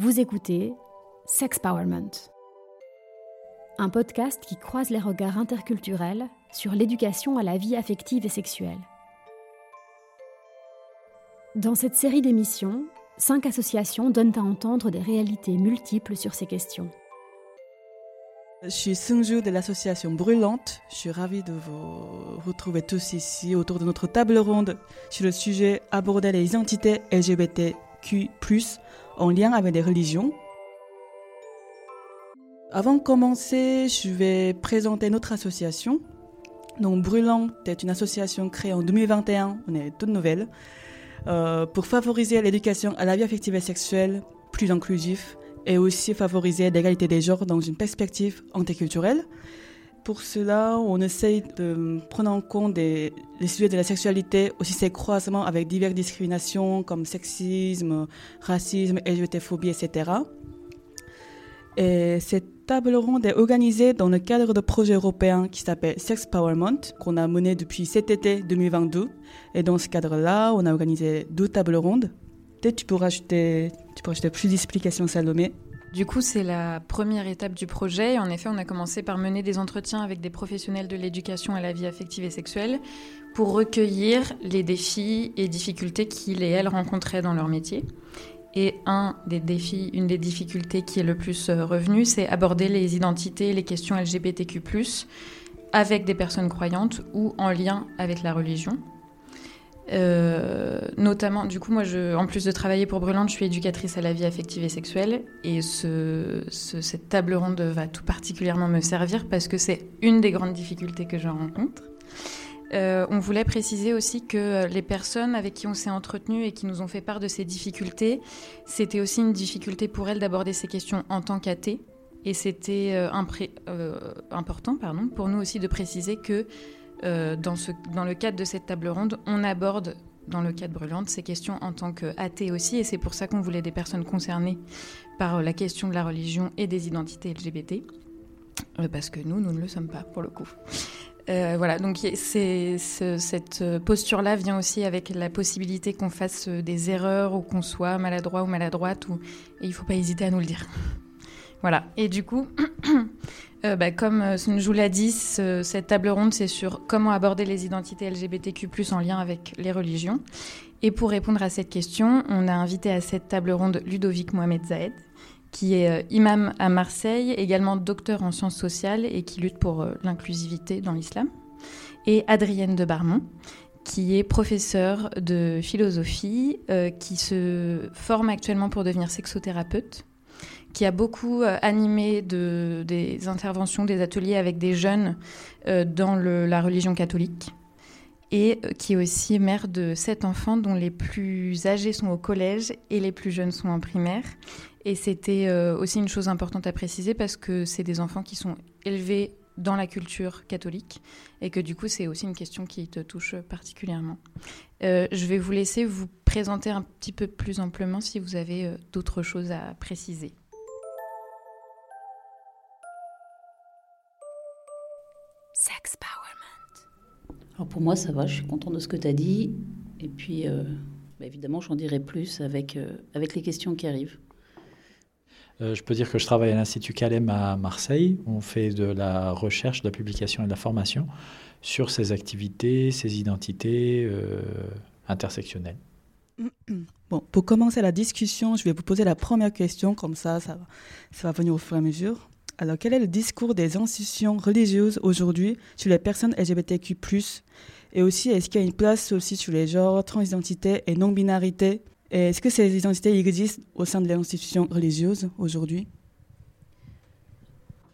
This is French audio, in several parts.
Vous écoutez Sexpowerment, un podcast qui croise les regards interculturels sur l'éducation à la vie affective et sexuelle. Dans cette série d'émissions, cinq associations donnent à entendre des réalités multiples sur ces questions. Je suis Sungju de l'association Brûlante. Je suis ravie de vous retrouver tous ici autour de notre table ronde sur le sujet aborder les identités LGBTQ+, en lien avec les religions. Avant de commencer, je vais présenter notre association. Donc Brûlante est une association créée en 2021, on est toute nouvelle, euh, pour favoriser l'éducation à la vie affective et sexuelle plus inclusive et aussi favoriser l'égalité des genres dans une perspective anticulturelle. Pour cela, on essaye de prendre en compte les sujets de la sexualité, aussi ses croisements avec diverses discriminations comme sexisme, racisme, LGBTphobie, etc. Et cette table ronde est organisée dans le cadre de projet européen qui s'appelle Sex Powerment, qu'on a mené depuis cet été 2022. Et dans ce cadre-là, on a organisé deux tables rondes. Peut-être tu pourras ajouter tu peux ajouter plus d'explications, Salomé du coup, c'est la première étape du projet. En effet, on a commencé par mener des entretiens avec des professionnels de l'éducation à la vie affective et sexuelle pour recueillir les défis et difficultés qu'ils et elles rencontraient dans leur métier. Et un des défis, une des difficultés qui est le plus euh, revenue, c'est aborder les identités, les questions LGBTQ+, avec des personnes croyantes ou en lien avec la religion. Euh, notamment, du coup, moi, en plus de travailler pour Brûlante, je suis éducatrice à la vie affective et sexuelle. Et ce, cette table ronde va tout particulièrement me servir parce que c'est une des grandes difficultés que je rencontre. Euh, on voulait préciser aussi que les personnes avec qui on s'est entretenu et qui nous ont fait part de ces difficultés, c'était aussi une difficulté pour elles d'aborder ces questions en tant qu'athées. Et c'était euh, important pardon, pour nous aussi de préciser que euh, dans, le cadre de cette table ronde, on aborde dans le cadre brûlante ces questions en tant qu'athée aussi, et c'est pour ça qu'on voulait des personnes concernées par la question de la religion et des identités LGBT, euh, parce que nous, nous ne le sommes pas pour le coup. Euh, voilà, donc cette posture-là vient aussi avec la possibilité qu'on fasse des erreurs ou qu'on soit maladroit ou maladroite, et il ne faut pas hésiter à nous le dire. Voilà, et du coup, Euh, bah, comme euh, vous l'ai dit, cette table ronde, c'est sur comment aborder les identités LGBTQ+, en lien avec les religions. Et pour répondre à cette question, on a invité à cette table ronde Ludovic Mohamed Zahed, qui est euh, imam à Marseille, également docteur en sciences sociales et qui lutte pour l'inclusivité dans l'islam, et Adrienne de Barmont, qui est professeure de philosophie, qui se forme actuellement pour devenir sexothérapeute qui a beaucoup euh, animé de, des interventions, des ateliers avec des jeunes euh, dans la religion catholique et euh, qui est aussi mère de sept enfants dont les plus âgés sont au collège et les plus jeunes sont en primaire. Et c'était aussi une chose importante à préciser parce que c'est des enfants qui sont élevés dans la culture catholique et que du coup c'est aussi une question qui te touche particulièrement. je vais vous laisser vous présenter un petit peu plus amplement si vous avez d'autres choses à préciser. Alors pour moi, ça va, je suis contente de ce que tu as dit. Et puis, euh, bah, évidemment, j'en dirai plus avec, euh, avec les questions qui arrivent. Euh, je peux dire que je travaille à l'Institut Calem à Marseille. On fait de la recherche, de la publication et de la formation sur ces activités, ces identités intersectionnelles. Bon, pour commencer la discussion, je vais vous poser la première question, comme ça, ça, ça va venir au fur et à mesure. Alors, quel est le discours des institutions religieuses aujourd'hui sur les personnes LGBTQ+, et aussi, est-ce qu'il y a une place aussi sur les genres, transidentité et non-binarité? Est-ce que ces identités existent au sein de l'institution religieuse aujourd'hui?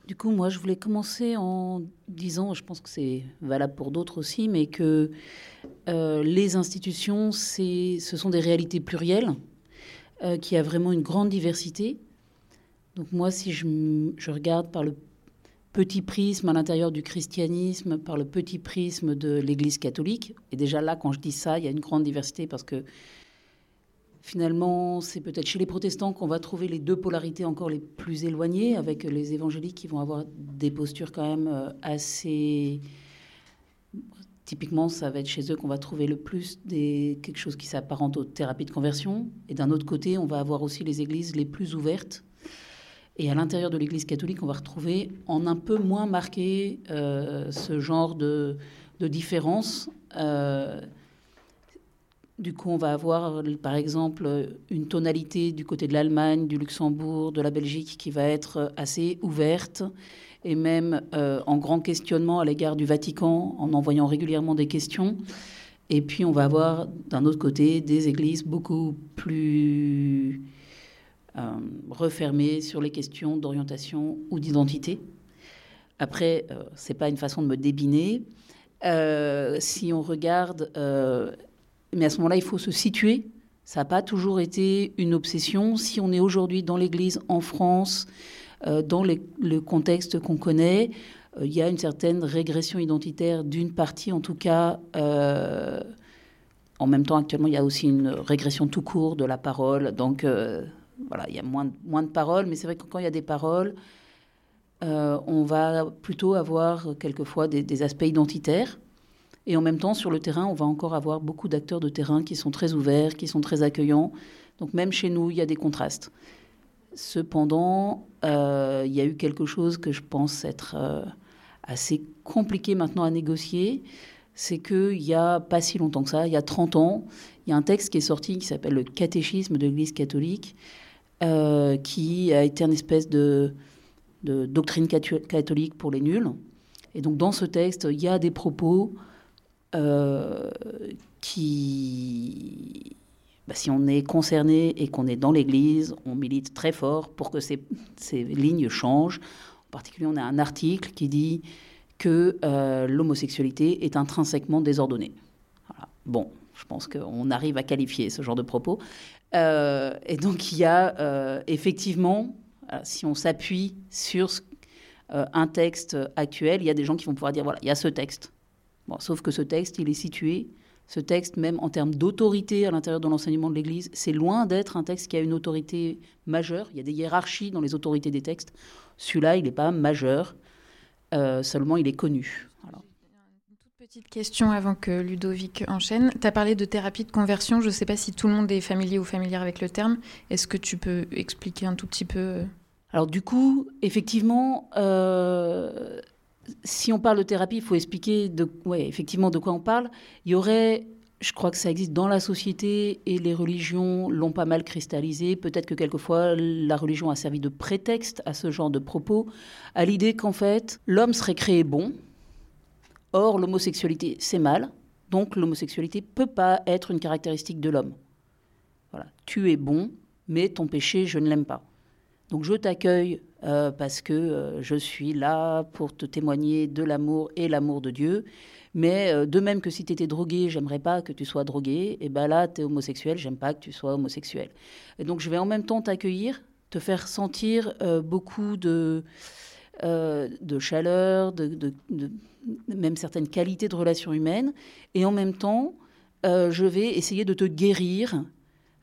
Du coup, moi, je voulais commencer en disant, je pense que c'est valable pour d'autres aussi, mais que euh, les institutions, ce sont des réalités plurielles, euh, qui a vraiment une grande diversité donc moi, si je, regarde par le petit prisme à l'intérieur du christianisme, par le petit prisme de l'Église catholique, et déjà là, quand je dis ça, il y a une grande diversité parce que finalement, c'est peut-être chez les protestants qu'on va trouver les deux polarités encore les plus éloignées, avec les évangéliques qui vont avoir des postures quand même euh, assez typiquement, ça va être chez eux qu'on va trouver le plus des, quelque chose qui s'apparente aux thérapies de conversion. Et d'un autre côté, on va avoir aussi les églises les plus ouvertes. Et à l'intérieur de l'Église catholique, on va retrouver en un peu moins marqué euh, ce genre de, différence. Euh, du coup, on va avoir, par exemple, une tonalité du côté de l'Allemagne, du Luxembourg, de la Belgique qui va être assez ouverte et même euh, en grand questionnement à l'égard du Vatican en envoyant régulièrement des questions. Et puis on va avoir d'un autre côté des églises beaucoup plus euh, refermées sur les questions d'orientation ou d'identité. Après, euh, c'est pas une façon de me débiner. si on regarde, mais à ce moment-là, il faut se situer. Ça n'a pas toujours été une obsession. Si on est aujourd'hui dans l'Église en France, euh, dans le contexte qu'on connaît, euh, il y a une certaine régression identitaire d'une partie, en tout cas. Euh, en même temps, actuellement, il y a aussi une régression tout court de la parole. Donc, voilà, il y a moins, moins de paroles, mais c'est vrai que quand il y a des paroles, on va plutôt avoir quelquefois des, aspects identitaires. Et en même temps, sur le terrain, on va encore avoir beaucoup d'acteurs de terrain qui sont très ouverts, qui sont très accueillants. Donc même chez nous, il y a des contrastes. Cependant, euh, il y a eu quelque chose que je pense être euh, assez compliqué maintenant à négocier. C'est qu'il n'y a pas si longtemps que ça, il y a 30 ans, il y a un texte qui est sorti qui s'appelle le Catéchisme de l'Église catholique, euh, qui a été une espèce de, doctrine catholique pour les nuls. Et donc dans ce texte, il y a des propos qui bah, si on est concerné et qu'on est dans l'Église, on milite très fort pour que ces, ces, lignes changent. En particulier, on a un article qui dit que euh, l'homosexualité est intrinsèquement désordonnée. Bon, je pense qu'on arrive à qualifier ce genre de propos. Euh, et donc, il y a euh, effectivement, si on s'appuie sur un texte actuel, il y a des gens qui vont pouvoir dire voilà, il y a ce texte. Bon, sauf que ce texte, il est situé ce texte, même en termes d'autorité à l'intérieur de l'enseignement de l'Église, c'est loin d'être un texte qui a une autorité majeure. Il y a des hiérarchies dans les autorités des textes. Celui-là, il n'est pas majeur, euh, seulement il est connu. Toute petite question avant que Ludovic enchaîne. Tu as parlé de thérapie de conversion. Je ne sais pas si tout le monde est familier ou familière avec le terme. Est-ce que tu peux expliquer un tout petit peu euh Alors du coup, effectivement, euh, si on parle de thérapie, il faut expliquer ouais, effectivement de quoi on parle. Il y aurait, je crois que ça existe dans la société et les religions l'ont pas mal cristallisé. Peut-être que quelquefois la religion a servi de prétexte à ce genre de propos, à l'idée qu'en fait l'homme serait créé bon. Or l'homosexualité c'est mal, donc l'homosexualité peut pas être une caractéristique de l'homme. Voilà, tu es bon, mais ton péché je ne l'aime pas. Donc je t'accueille euh, parce que euh, je suis là pour te témoigner de l'amour et l'amour de Dieu. Mais euh, de même que si tu étais drogué, j'aimerais pas que tu sois drogué, et ben là, tu es homosexuel, j'aime pas que tu sois homosexuel. Et donc je vais en même temps t'accueillir, te faire sentir beaucoup de, de chaleur, de, même certaines qualités de relations humaines, et en même temps, je vais essayer de te guérir.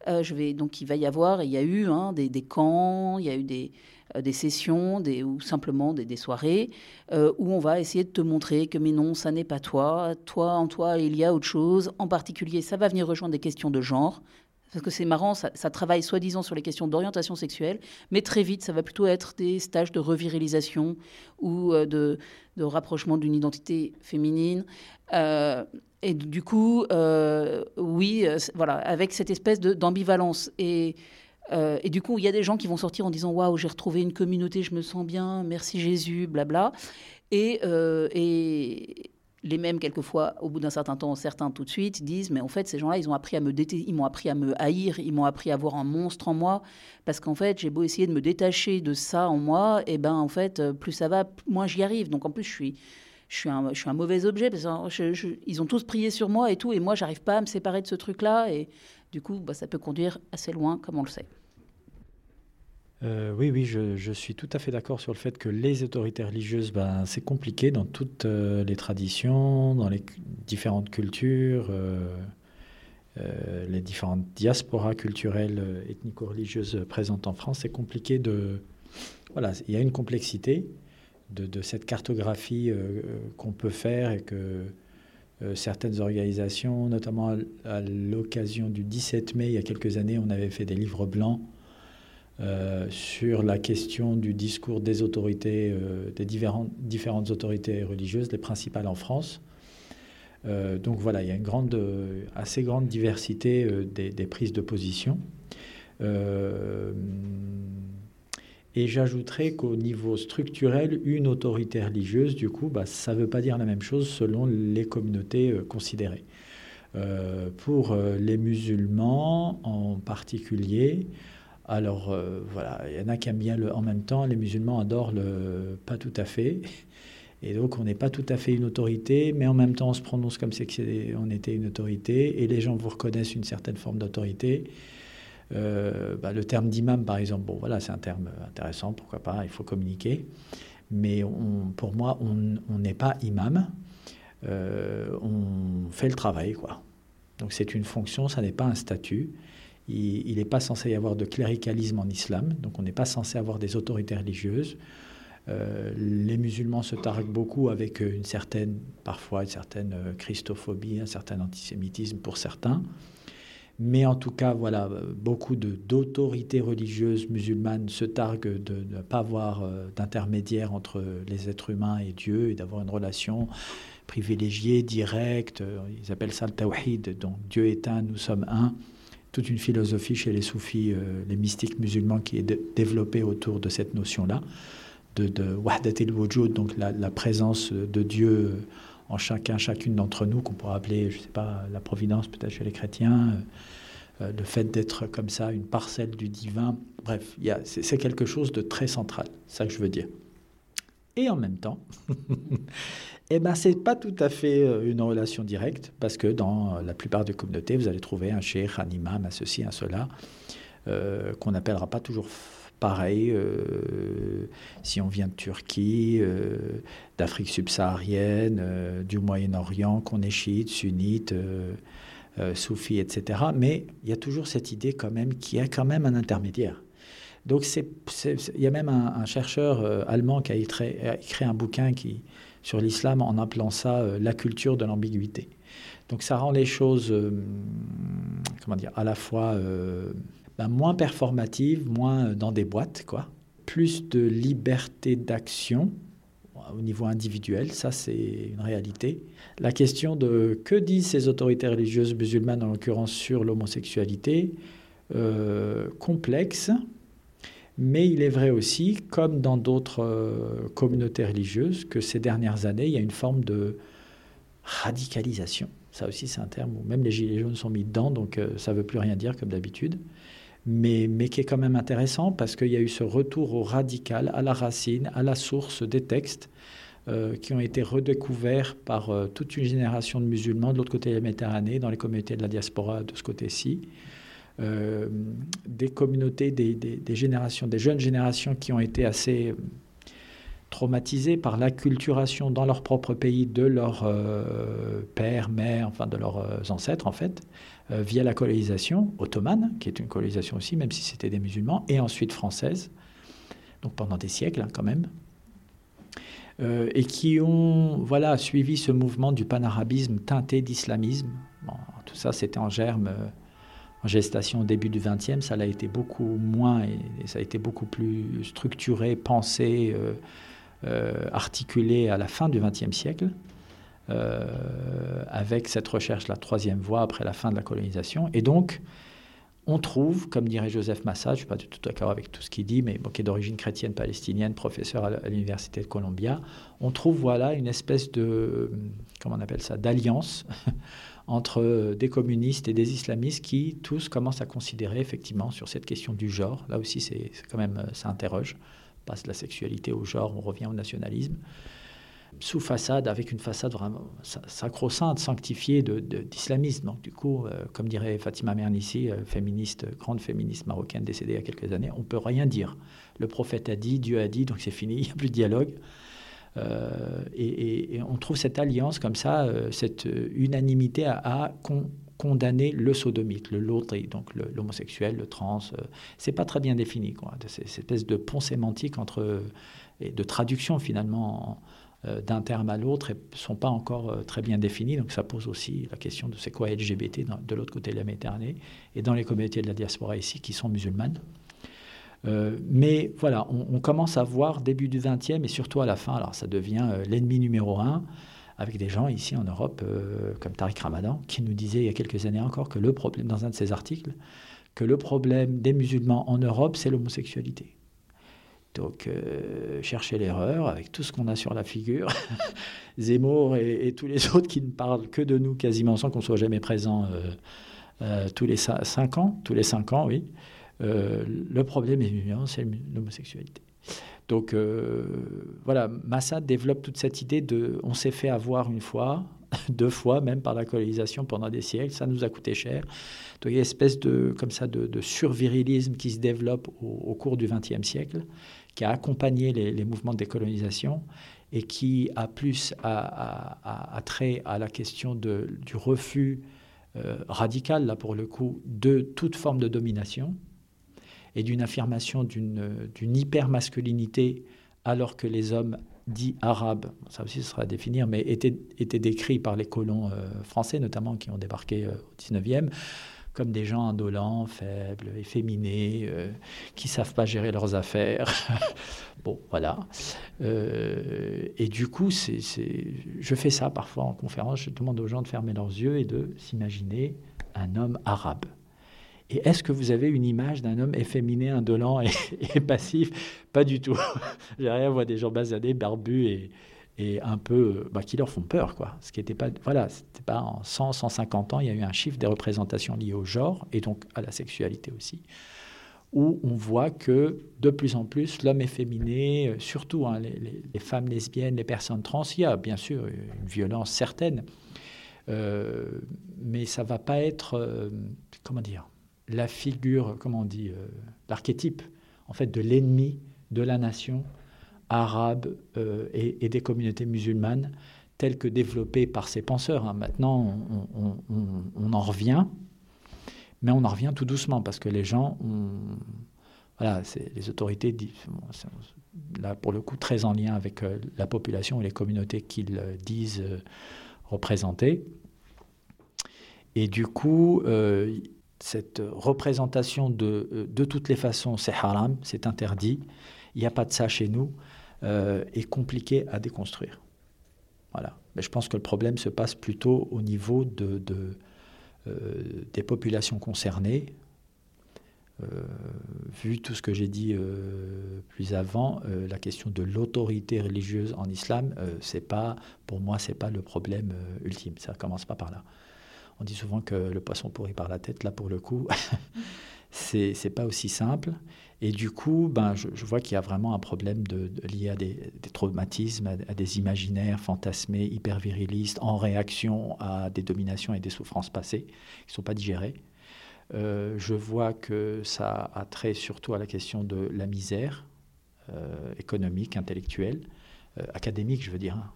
je vais, donc il va y avoir, il y a eu hein, des, des camps, il y a eu des, euh, des sessions des, ou simplement des, soirées euh, où on va essayer de te montrer que mais non, ça n'est pas toi. Toi, en toi, il y a autre chose. En particulier, ça va venir rejoindre des questions de genre. Parce que c'est marrant, ça, travaille soi-disant sur les questions d'orientation sexuelle, mais très vite, ça va plutôt être des stages de revirilisation ou euh, de, rapprochement d'une identité féminine. et du coup, oui, voilà, avec cette espèce d'ambivalence. Et euh, et du coup, il y a des gens qui vont sortir en disant Waouh, j'ai retrouvé une communauté, je me sens bien, merci Jésus, blabla. Et, euh, et les mêmes, quelquefois, au bout d'un certain temps, certains tout de suite disent Mais en fait, ces gens-là, ils ont appris à me ils m'ont appris à me haïr, ils m'ont appris à voir un monstre en moi, parce qu'en fait, j'ai beau essayer de me détacher de ça en moi, et ben en fait, plus ça va, moins j'y arrive. Donc en plus, je suis. Je suis, un, je mauvais objet parce ils ont tous prié sur moi et tout, et moi, j'arrive pas à me séparer de ce truc-là. Et du coup, bah, ça peut conduire assez loin, comme on le sait. Euh, oui, oui, je, suis tout à fait d'accord sur le fait que les autorités religieuses, ben, c'est compliqué dans toutes euh, les traditions, dans les différentes cultures, euh, les différentes diasporas culturelles, ethnico-religieuses présentes en France. C'est compliqué de... Voilà, il y a une complexité de, de cette cartographie qu'on peut faire et que certaines organisations, notamment à, l'occasion du 17 mai, il y a quelques années, on avait fait des livres blancs sur la question du discours des autorités, des différentes, autorités religieuses, les principales en France. donc voilà, il y a une grande, assez grande diversité des, prises de position. Et j'ajouterais qu'au niveau structurel, une autorité religieuse, du coup, bah, ça ne veut pas dire la même chose selon les communautés euh, considérées. Euh, pour euh, les musulmans en particulier, alors voilà, il y en a qui aiment bien le en même temps, les musulmans adorent le pas tout à fait. Et donc on n'est pas tout à fait une autorité, mais en même temps on se prononce comme si on était une autorité, et les gens vous reconnaissent une certaine forme d'autorité. Euh, bah, le terme d'imam, par exemple, bon, voilà, c'est un terme intéressant, pourquoi pas, il faut communiquer. Mais pour moi, on n'est pas imam, euh, on fait le travail, quoi. Donc c'est une fonction, ça n'est pas un statut. Il n'est pas censé y avoir de cléricalisme en islam, donc on n'est pas censé avoir des autorités religieuses. Euh, les musulmans se targuent beaucoup avec une certaine, parfois une certaine christophobie, un certain antisémitisme pour certains. Mais en tout cas, voilà, beaucoup d'autorités religieuses musulmanes se targuent de ne pas avoir euh, d'intermédiaire entre les êtres humains et Dieu et d'avoir une relation privilégiée, directe. Ils appellent ça le tawhid, donc Dieu est un, nous sommes un. Toute une philosophie chez les soufis, euh, les mystiques musulmans qui est développée autour de cette notion-là, de, de wahdat wujud donc la, présence de Dieu en chacun, chacune d'entre nous, qu'on pourrait appeler, je ne sais pas, la providence peut-être chez les chrétiens, euh, le fait d'être comme ça, une parcelle du divin. Bref, c'est quelque chose de très central, ça que je veux dire. Et en même temps, eh ben, ce n'est pas tout à fait euh, une relation directe, parce que dans la plupart des communautés, vous allez trouver un cheikh, un imam, un ceci, un cela, euh, qu'on n'appellera pas toujours pareil, euh, si on vient de Turquie, euh, d'Afrique subsaharienne, euh, du Moyen-Orient, qu'on est chiite, sunnite, soufi, etc. Mais il y a toujours cette idée quand même qu'il y a quand même un intermédiaire. Donc il y a même un, chercheur allemand qui a écrit, un bouquin qui, sur l'islam en appelant ça la culture de l'ambiguïté. Donc ça rend les choses, comment dire, à la fois ben, moins performative, moins euh, dans des boîtes, quoi. Plus de liberté d'action au niveau individuel, ça c'est une réalité. La question de que disent ces autorités religieuses musulmanes, en l'occurrence sur l'homosexualité, euh, complexe, mais il est vrai aussi, comme dans d'autres euh, communautés religieuses, que ces dernières années, il y a une forme de radicalisation. Ça aussi, c'est un terme où même les gilets jaunes sont mis dedans, donc ça ne veut plus rien dire comme d'habitude mais, mais qui est quand même intéressant parce qu'il y a eu ce retour au radical, à la racine, à la source des textes euh, qui ont été redécouverts par euh, toute une génération de musulmans de l'autre côté de la Méditerranée, dans les communautés de la diaspora de ce côté-ci. Euh, des communautés, des, générations, des jeunes générations qui ont été assez traumatisées par l'acculturation dans leur propre pays de leurs pères, mères, enfin de leurs ancêtres en fait, euh, via la colonisation ottomane, qui est une colonisation aussi, même si c'était des musulmans, et ensuite française, donc pendant des siècles hein, quand même, euh, et qui ont voilà, suivi ce mouvement du panarabisme teinté d'islamisme. tout ça, c'était en germe, euh, en gestation au début du XXe, ça l'a été beaucoup moins, et, ça a été beaucoup plus structuré, pensé, articulé à la fin du XXe siècle. Euh, avec cette recherche, la troisième voie après la fin de la colonisation. Et donc, on trouve, comme dirait Joseph Massa, je ne suis pas du tout d'accord avec tout ce qu'il dit, mais qui est d'origine chrétienne palestinienne, professeur à l'université de Columbia, on trouve voilà une espèce de, comment on appelle ça, d'alliance entre des communistes et des islamistes qui tous commencent à considérer effectivement sur cette question du genre. Là aussi, c'est quand même, ça interroge. On passe la sexualité au genre, on revient au nationalisme sous façade, avec une façade vraiment sacro-sainte, sanctifiée d'islamisme. Donc, du coup, euh, comme dirait Fatima Mernissi, euh, féministe, grande féministe marocaine décédée il y a quelques années, on ne peut rien dire. Le prophète a dit, Dieu a dit, donc c'est fini, il n'y a plus de dialogue. Euh, et, on trouve cette alliance comme ça, cette unanimité à, condamner le sodomite, le l'autre, donc l'homosexuel, le, trans. c'est pas très bien défini, quoi. Cette espèce de pont sémantique entre et de traduction finalement d'un terme à l'autre ne sont pas encore très bien définis. Donc ça pose aussi la question de c'est quoi LGBT de l'autre côté de la Méditerranée et dans les communautés de la diaspora ici qui sont musulmanes. Mais voilà, on, commence à voir début du XXe et surtout à la fin, alors ça devient l'ennemi numéro un avec des gens ici en Europe, euh, comme Tariq Ramadan, qui nous disait il y a quelques années encore que le problème, dans un de ses articles, que le problème des musulmans en Europe, c'est l'homosexualité. Donc, euh, chercher l'erreur avec tout ce qu'on a sur la figure. Zemmour et, tous les autres qui ne parlent que de nous quasiment sans qu'on soit jamais présent euh, tous les cinq ans. Tous les cinq ans, oui. Le problème évidemment, c'est l'homosexualité. Donc euh, voilà, Massa développe toute cette idée de on s'est fait avoir une fois, deux fois même par la colonisation pendant des siècles, ça nous a coûté cher. Donc il y a une espèce de, comme ça, de, survirilisme qui se développe au, cours du XXe siècle, qui a accompagné les, mouvements de décolonisation et qui a plus à, trait à la question du refus euh, radical, là pour le coup, de toute forme de domination et d'une affirmation d'une hyper-masculinité, alors que les hommes dits arabes, ça aussi ce sera à définir, mais étaient, décrits par les colons euh, français notamment qui ont débarqué euh, au 19e comme des gens indolents, faibles, efféminés, euh, qui savent pas gérer leurs affaires. bon, voilà. et du coup, c'est, je fais ça parfois en conférence. Je demande aux gens de fermer leurs yeux et de s'imaginer un homme arabe. Et est-ce que vous avez une image d'un homme efféminé, indolent et, passif? Pas du tout. Rien à voir des gens basanés, barbus et, un peu bah, qui leur font peur quoi ce qui n'était pas voilà c'était pas en 100 150 ans il y a eu un chiffre des représentations liées au genre et donc à la sexualité aussi où on voit que de plus en plus l'homme efféminé surtout hein, les, femmes lesbiennes les personnes trans il y a bien sûr une violence certaine euh, mais ça va pas être euh, comment dire la figure, comment on dit, euh, l'archétype, en fait, de l'ennemi de la nation arabe euh, et, des communautés musulmanes, tel que développé par ces penseurs. Hein. Maintenant, on, en revient, mais on en revient tout doucement, parce que les gens, voilà, les autorités, là pour le coup très en lien avec euh, la population et les communautés qu'ils disent représenter. Et du coup, cette représentation de, euh, de toutes les façons, c'est haram, c'est interdit, il n'y a pas de ça chez nous, euh, est compliqué à déconstruire. Voilà. Mais je pense que le problème se passe plutôt au niveau de, de euh, des populations concernées. vu tout ce que j'ai dit plus avant, la question de l'autorité religieuse en islam, c'est pas, pour moi, c'est pas le problème ultime. Ça commence pas par là. On dit souvent que le poisson pourrit par la tête. Là, pour le coup, c'est n'est pas aussi simple. Et du coup, ben, je, vois qu'il y a vraiment un problème lié à des, traumatismes, à, des imaginaires fantasmés, hyper virilistes, en réaction à des dominations et des souffrances passées qui ne sont pas digérées. Euh, je vois que ça a trait surtout à la question de la misère euh, économique, intellectuelle, euh, académique, je veux dire. Hein.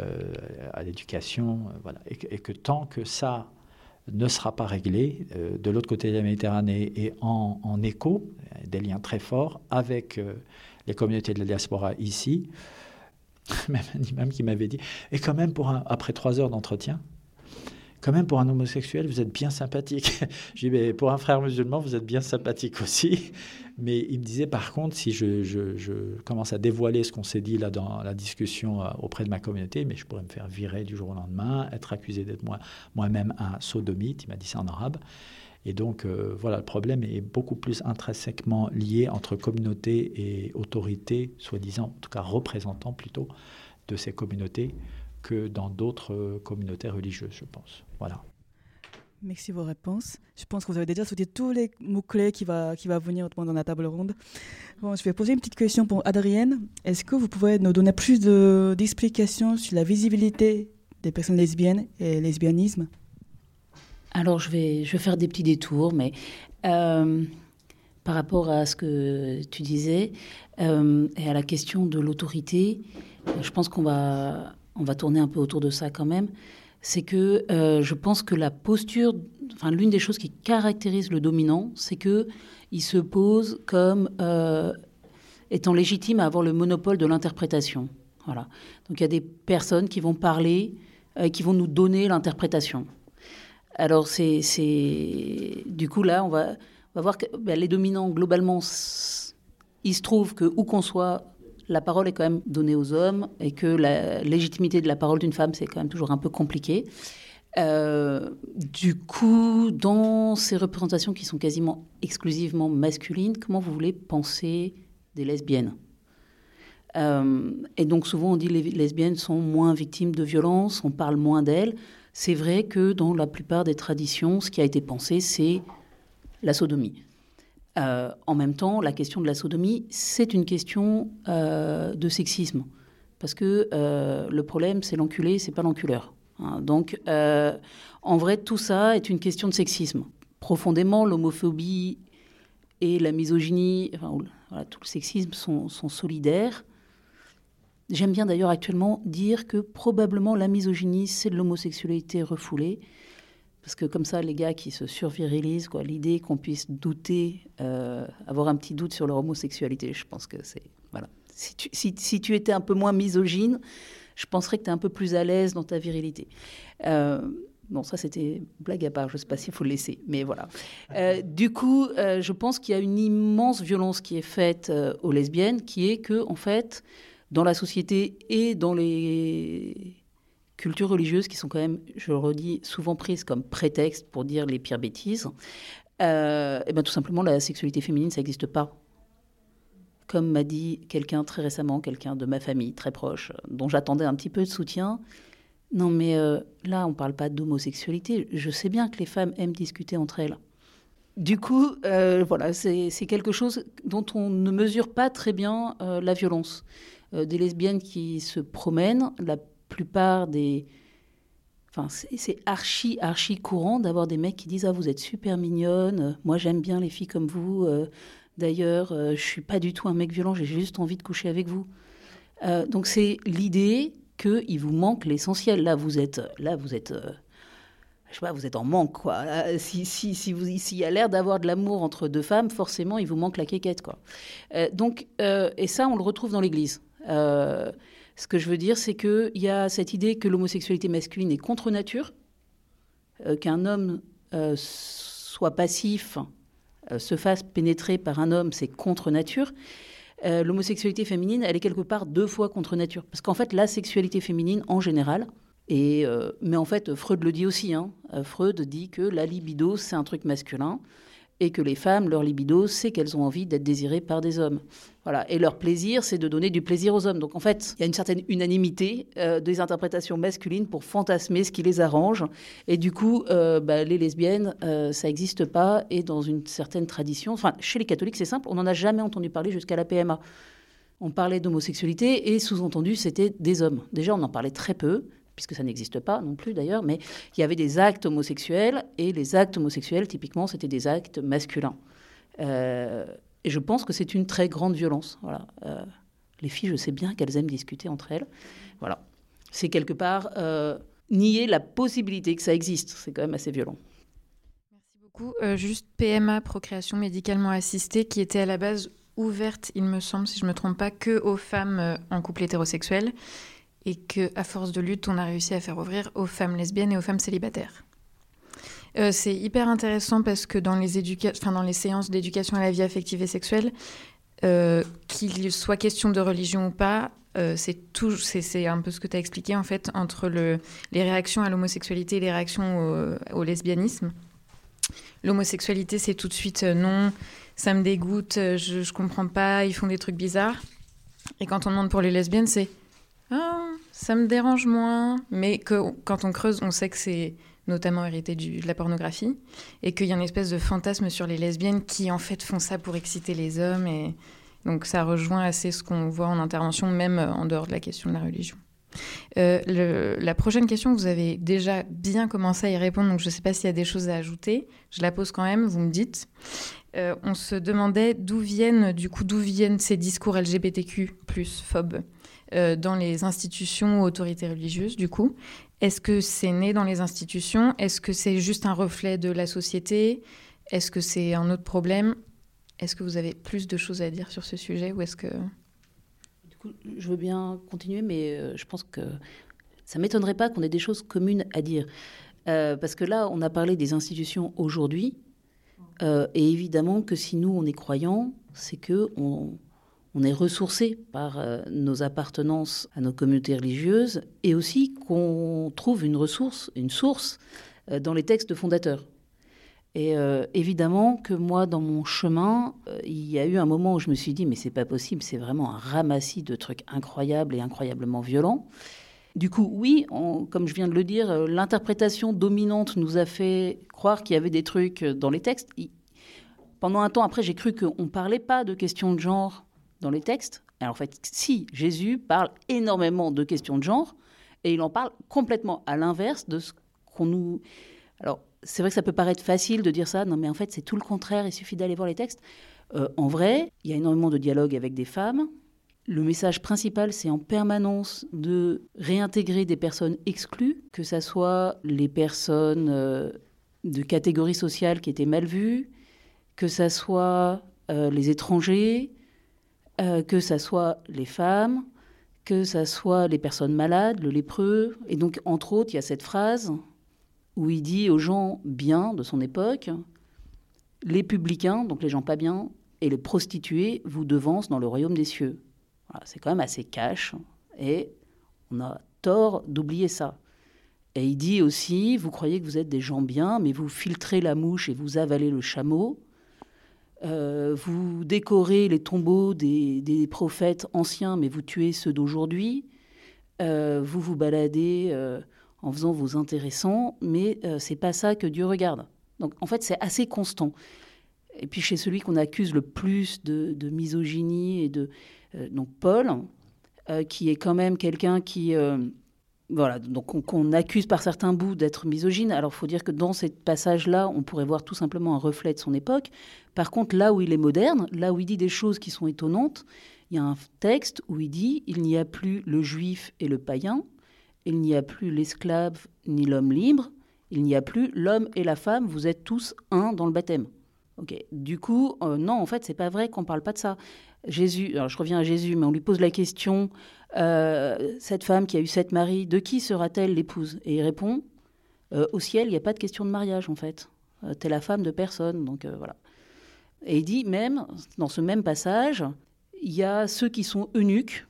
Euh, à l'éducation, euh, voilà, et, que tant que ça ne sera pas réglé, euh, de l'autre côté de la Méditerranée et en, écho, des liens très forts avec les communautés de la diaspora ici, même un imam qui m'avait dit, et quand même pour après trois heures d'entretien, quand même pour un homosexuel, vous êtes bien sympathique. J'ai dit, mais pour un frère musulman, vous êtes bien sympathique aussi. Mais il me disait, par contre, si je, commence à dévoiler ce qu'on s'est dit là dans la discussion euh, auprès de ma communauté, mais je pourrais me faire virer du jour au lendemain, être accusé d'être moi, moi-même un sodomite. Il m'a dit ça en arabe. Et donc, euh, voilà, le problème est beaucoup plus intrinsèquement lié entre communauté et autorité, soi-disant, en tout cas représentant plutôt, de ces communautés que dans d'autres euh, communautés religieuses, je pense. Voilà. Merci vos réponses. Je pense que vous avez déjà sauté tous les mots-clés qui va, qui va venir dans la table ronde. Bon, je vais poser une petite question pour Adrienne. Est-ce que vous pouvez nous donner plus d'explications sur la visibilité des personnes lesbiennes et lesbianisme? Alors, je vais, je vais faire des petits détours, mais euh, par rapport à ce que tu disais euh, et à la question de l'autorité, je pense qu'on va, on va tourner un peu autour de ça quand même c'est que euh, je pense que la posture, enfin l'une des choses qui caractérise le dominant, c'est que il se pose comme euh, étant légitime à avoir le monopole de l'interprétation. Voilà. Donc il y a des personnes qui vont parler, euh, qui vont nous donner l'interprétation. Alors c'est, du coup là, on va, va voir que ben, les dominants globalement, il se trouve que où qu'on soit, la parole est quand même donnée aux hommes et que la légitimité de la parole d'une femme, c'est quand même toujours un peu compliqué. Euh, du coup, dans ces représentations qui sont quasiment exclusivement masculines, comment vous voulez penser des lesbiennes? Euh, Et donc souvent on dit les lesbiennes sont moins victimes de violences, on parle moins d'elles. C'est vrai que dans la plupart des traditions, ce qui a été pensé, c'est la sodomie. Euh, en même temps, la question de la sodomie, c'est une question de sexisme. Parce que le problème, c'est l'enculé, c'est pas l'enculeur. Hein. donc, euh, en vrai, tout ça est une question de sexisme. Profondément, l'homophobie et la misogynie, tout le sexisme sont, solidaires. J'aime bien d'ailleurs actuellement dire que probablement la misogynie, c'est de l'homosexualité refoulée. Parce que comme ça, les gars qui se survirilisent, quoi, l'idée qu'on puisse douter, euh, avoir un petit doute sur leur homosexualité, je pense que c'est... Voilà. Si tu, étais un peu moins misogyne, je penserais que tu es un peu plus à l'aise dans ta virilité. Euh, bon, ça c'était blague à part, je ne sais pas s'il faut le laisser, mais voilà. Euh, du coup, je pense qu'il y a une immense violence qui est faite aux lesbiennes, qui est que, en fait, dans la société et dans les cultures religieuses qui sont quand même, je le redis, souvent prises comme prétexte pour dire les pires bêtises, et eh ben, tout simplement, la sexualité féminine, ça n'existe pas comme m'a dit quelqu'un très récemment, quelqu'un de ma famille très proche, dont j'attendais un petit peu de soutien. Non, mais euh, là, on ne parle pas d'homosexualité. Je sais bien que les femmes aiment discuter entre elles. Du coup, euh, voilà, c'est quelque chose dont on ne mesure pas très bien euh, la violence. des lesbiennes qui se promènent, la plupart des... Enfin, c'est archi, archi courant d'avoir des mecs qui disent Ah, vous êtes super mignonne, moi j'aime bien les filles comme vous, D'ailleurs, euh, je suis pas du tout un mec violent, j'ai juste envie de coucher avec vous. Euh, donc c'est l'idée qu'il vous manque l'essentiel. Là, vous êtes, là, vous êtes, euh, je sais pas, vous êtes en manque, quoi. Si, si, si vous, s'il y a l'air d'avoir de l'amour entre deux femmes, forcément, il vous manque la quéquette, quoi. donc, et ça, on le retrouve dans l'Église. Ce que je veux dire, c'est qu'il y a cette idée que l'homosexualité masculine est contre nature, qu'un homme soit passif euh, se fasse pénétrer par un homme, c'est contre nature. Euh, l'homosexualité féminine, elle est quelque part deux fois contre nature. Parce qu'en fait, la sexualité féminine, en général, et, euh, mais en fait, Freud le dit aussi. Hein. Freud dit que la libido, c'est un truc masculin et que les femmes, leur libido, c'est qu'elles ont envie d'être désirées par des hommes. Voilà. Et leur plaisir, c'est de donner du plaisir aux hommes. Donc en fait, il y a une certaine unanimité euh, des interprétations masculines pour fantasmer ce qui les arrange. Et du coup, euh, bah, les lesbiennes, euh, ça n'existe pas. Et dans une certaine tradition, enfin, chez les catholiques, c'est simple, on n'en a jamais entendu parler jusqu'à la PMA. On parlait d'homosexualité et sous-entendu, c'était des hommes. Déjà, on en parlait très peu puisque ça n'existe pas non plus d'ailleurs, mais il y avait des actes homosexuels, et les actes homosexuels, typiquement, c'était des actes masculins. Euh, et je pense que c'est une très grande violence. Voilà. Euh, les filles, je sais bien qu'elles aiment discuter entre elles. Voilà. C'est quelque part euh, nier la possibilité que ça existe. C'est quand même assez violent. Merci beaucoup. juste PMA, procréation médicalement assistée, qui était à la base ouverte, il me semble, si je ne me trompe pas, que aux femmes en couple hétérosexuel et que à force de lutte, on a réussi à faire ouvrir aux femmes lesbiennes et aux femmes célibataires. Euh, c'est hyper intéressant parce que dans les, séances d'éducation à la vie affective et sexuelle, euh, qu'il soit question de religion ou pas, euh, c'est un peu ce que tu as expliqué en fait entre le, les réactions à l'homosexualité et les réactions au, lesbianisme. L'homosexualité, c'est tout de suite non, ça me dégoûte, je, je comprends pas, ils font des trucs bizarres. Et quand on demande pour les lesbiennes, c'est ah, ça me dérange moins, mais que quand on creuse, on sait que c'est notamment hérité de la pornographie, et qu'il y a une espèce de fantasme sur les lesbiennes qui en fait font ça pour exciter les hommes, et donc ça rejoint assez ce qu'on voit en intervention, même en dehors de la question de la religion. Euh, la prochaine question, vous avez déjà bien commencé à y répondre, donc je ne sais pas s'il y a des choses à ajouter. Je la pose quand même, vous me dites. Euh, on se demandait d'où viennent, du coup, d'où viennent ces discours LGBTQ plus phobes euh, dans les institutions ou autorités religieuses, du coup. Est-ce que c'est né dans les institutions? Est-ce que c'est juste un reflet de la société? Est-ce que c'est un autre problème? Est-ce que vous avez plus de choses à dire sur ce sujet ou est-ce que... je veux bien continuer, mais je pense que ça m'étonnerait pas qu'on ait des choses communes à dire. parce que là, on a parlé des institutions aujourd'hui. et évidemment que si nous, on est croyants, c'est que on, on est ressourcé par euh, nos appartenances à nos communautés religieuses et aussi qu'on trouve une ressource, une source euh, dans les textes fondateurs. Et euh, évidemment que moi, dans mon chemin, il y a eu un moment où je me suis dit, mais c'est pas possible, c'est vraiment un ramassis de trucs incroyables et incroyablement violents. Du coup, oui, comme je viens de le dire, l'interprétation dominante nous a fait croire qu'il y avait des trucs dans les textes. Pendant un temps, après, j'ai cru qu'on ne parlait pas de questions de genre dans les textes. Alors en fait, si, Jésus parle énormément de questions de genre, et il en parle complètement à l'inverse de ce qu'on nous... Alors c'est vrai que ça peut paraître facile de dire ça, non mais en fait c'est tout le contraire, il suffit d'aller voir les textes. Euh, en vrai, il y a énormément de dialogue avec des femmes. Le message principal, c'est en permanence de réintégrer des personnes exclues, que ce soit les personnes euh, de catégories sociales qui étaient mal vues, que ce soit euh, les étrangers, euh, que ce soit les femmes, que ce soit les personnes malades, le lépreux. Et donc, entre autres, il y a cette phrase où il dit aux gens bien de son époque, les publicains, donc les gens pas bien, et les prostituées vous devancent dans le royaume des cieux. c'est quand même assez cash, et on a tort d'oublier ça. Et il dit aussi, vous croyez que vous êtes des gens bien, mais vous filtrez la mouche et vous avalez le chameau. Euh, vous décorez les tombeaux des, prophètes anciens, mais vous tuez ceux d'aujourd'hui. Euh, vous vous baladez euh, en faisant vos intéressants, mais c'est pas ça que Dieu regarde. Donc en fait, c'est assez constant. Et puis chez celui qu'on accuse le plus de, de misogynie et de donc Paul, qui est quand même quelqu'un qui voilà, donc qu'on accuse par certains bouts d'être misogyne. Alors, il faut dire que dans ce passage-là, on pourrait voir tout simplement un reflet de son époque. Par contre, là où il est moderne, là où il dit des choses qui sont étonnantes, il y a un texte où il dit il n'y a plus le juif et le païen, il n'y a plus l'esclave ni l'homme libre, il n'y a plus l'homme et la femme, vous êtes tous un dans le baptême. Ok. Du coup, euh, non, en fait, c'est pas vrai qu'on parle pas de ça. Jésus, alors je reviens à Jésus, mais on lui pose la question euh, cette femme qui a eu sept maris, de qui sera-t-elle l'épouse? Et il répond euh, Au ciel, il n'y a pas de question de mariage, en fait. Euh, T'es la femme de personne. Donc voilà. Et il dit même, dans ce même passage, il y a ceux qui sont eunuques.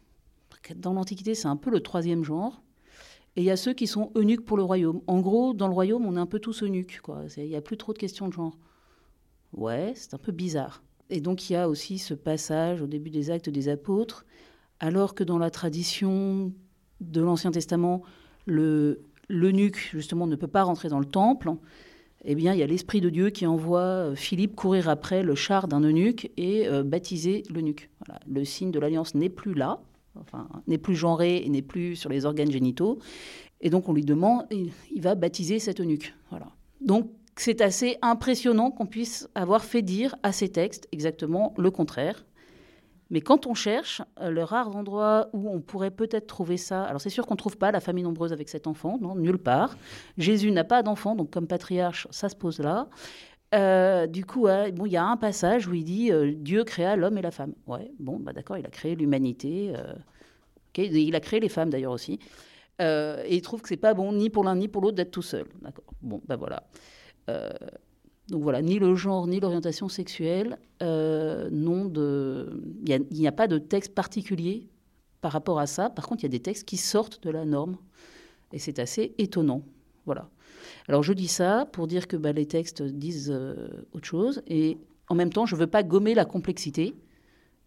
Dans l'Antiquité, c'est un peu le troisième genre. Et il y a ceux qui sont eunuques pour le royaume. En gros, dans le royaume, on est un peu tous eunuques. Il n'y a plus trop de questions de genre. Ouais, c'est un peu bizarre. Et donc il y a aussi ce passage au début des actes des apôtres alors que dans la tradition de l'Ancien Testament, le l'eunuque justement ne peut pas rentrer dans le temple, eh bien il y a l'esprit de Dieu qui envoie euh, Philippe courir après le char d'un eunuque et euh, baptiser l'eunuque. Le signe de l'alliance n'est plus là, enfin n'est plus genré et n'est plus sur les organes génitaux, et donc on lui demande, il va baptiser cet eunuque. Voilà. Donc c'est assez impressionnant qu'on puisse avoir fait dire à ces textes exactement le contraire. Mais quand on cherche, euh, le rare endroit où on pourrait peut-être trouver ça, alors c'est sûr qu'on ne trouve pas la famille nombreuse avec cet enfant, non, nulle part. Jésus n'a pas d'enfant, donc comme patriarche, ça se pose là. Euh, du coup, bon, il y a un passage où il dit euh, Dieu créa l'homme et la femme. Ouais, bon, bah d'accord, il a créé l'humanité. il a créé les femmes d'ailleurs aussi. et il trouve que c'est pas bon ni pour l'un ni pour l'autre d'être tout seul. D'accord. Bon, bah voilà. Donc voilà, ni le genre, ni l'orientation sexuelle, euh, de... il n'y a, pas de texte particulier par rapport à ça. Par contre, il y a des textes qui sortent de la norme. Et c'est assez étonnant. Voilà. Alors je dis ça pour dire que bah, les textes disent euh, autre chose. Et en même temps, je ne veux pas gommer la complexité.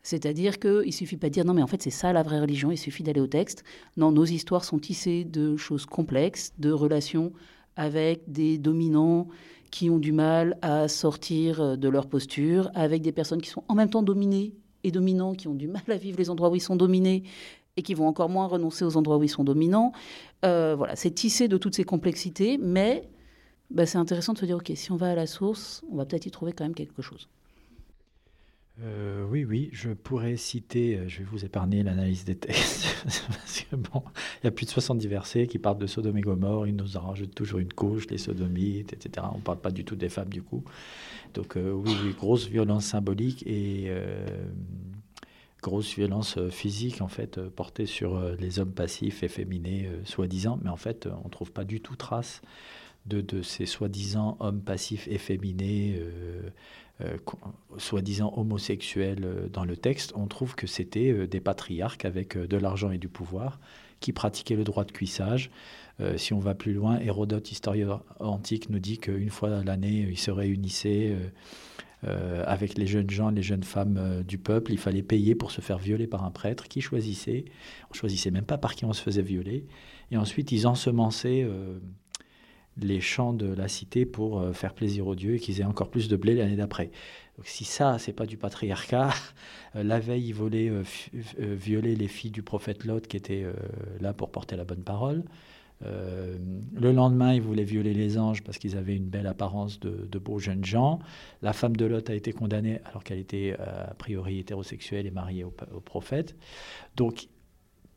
C'est-à-dire qu'il ne suffit pas de dire non, mais en fait, c'est ça la vraie religion, il suffit d'aller au texte. Non, nos histoires sont tissées de choses complexes, de relations avec des dominants qui ont du mal à sortir euh, de leur posture, avec des personnes qui sont en même temps dominées et dominants, qui ont du mal à vivre les endroits où ils sont dominés et qui vont encore moins renoncer aux endroits où ils sont dominants. Euh, voilà, c'est tissé de toutes ces complexités, mais bah, c'est intéressant de se dire, OK, si on va à la source, on va peut-être y trouver quand même quelque chose. Euh, oui, oui, je pourrais citer, euh, je vais vous épargner l'analyse des textes, parce que bon, il y a plus de 70 versets qui parlent de Sodome et Gomorre, ils nous en rajoutent toujours une couche, les sodomites, etc. On ne parle pas du tout des femmes du coup. Donc euh, oui, grosse violence symbolique et grosse violence physique en fait portée sur les hommes passifs, efféminés, soi-disant, mais en fait on ne trouve pas du tout trace de ces soi-disant hommes passifs, efféminés, soi-disant homosexuels dans le texte. On trouve que c'était des patriarques avec de l'argent et du pouvoir qui pratiquaient le droit de cuissage. si on va plus loin, Hérodote, historien antique, nous dit qu'une fois à l'année, ils se réunissaient euh, avec les jeunes gens, les jeunes femmes euh, du peuple. Il fallait payer pour se faire violer par un prêtre qui choisissait. On choisissait même pas par qui on se faisait violer. Et ensuite, ils ensemençaient euh, les champs de la cité pour faire plaisir aux dieux et qu'ils aient encore plus de blé l'année d'après. Donc si ça, c'est pas du patriarcat, la veille, ils volaient violer les filles du prophète Lot qui étaient là pour porter la bonne parole. Euh, le lendemain, ils voulaient violer les anges parce qu'ils avaient une belle apparence de, beaux jeunes gens. La femme de Lot a été condamnée alors qu'elle était euh, a priori hétérosexuelle et mariée au, prophète. Donc,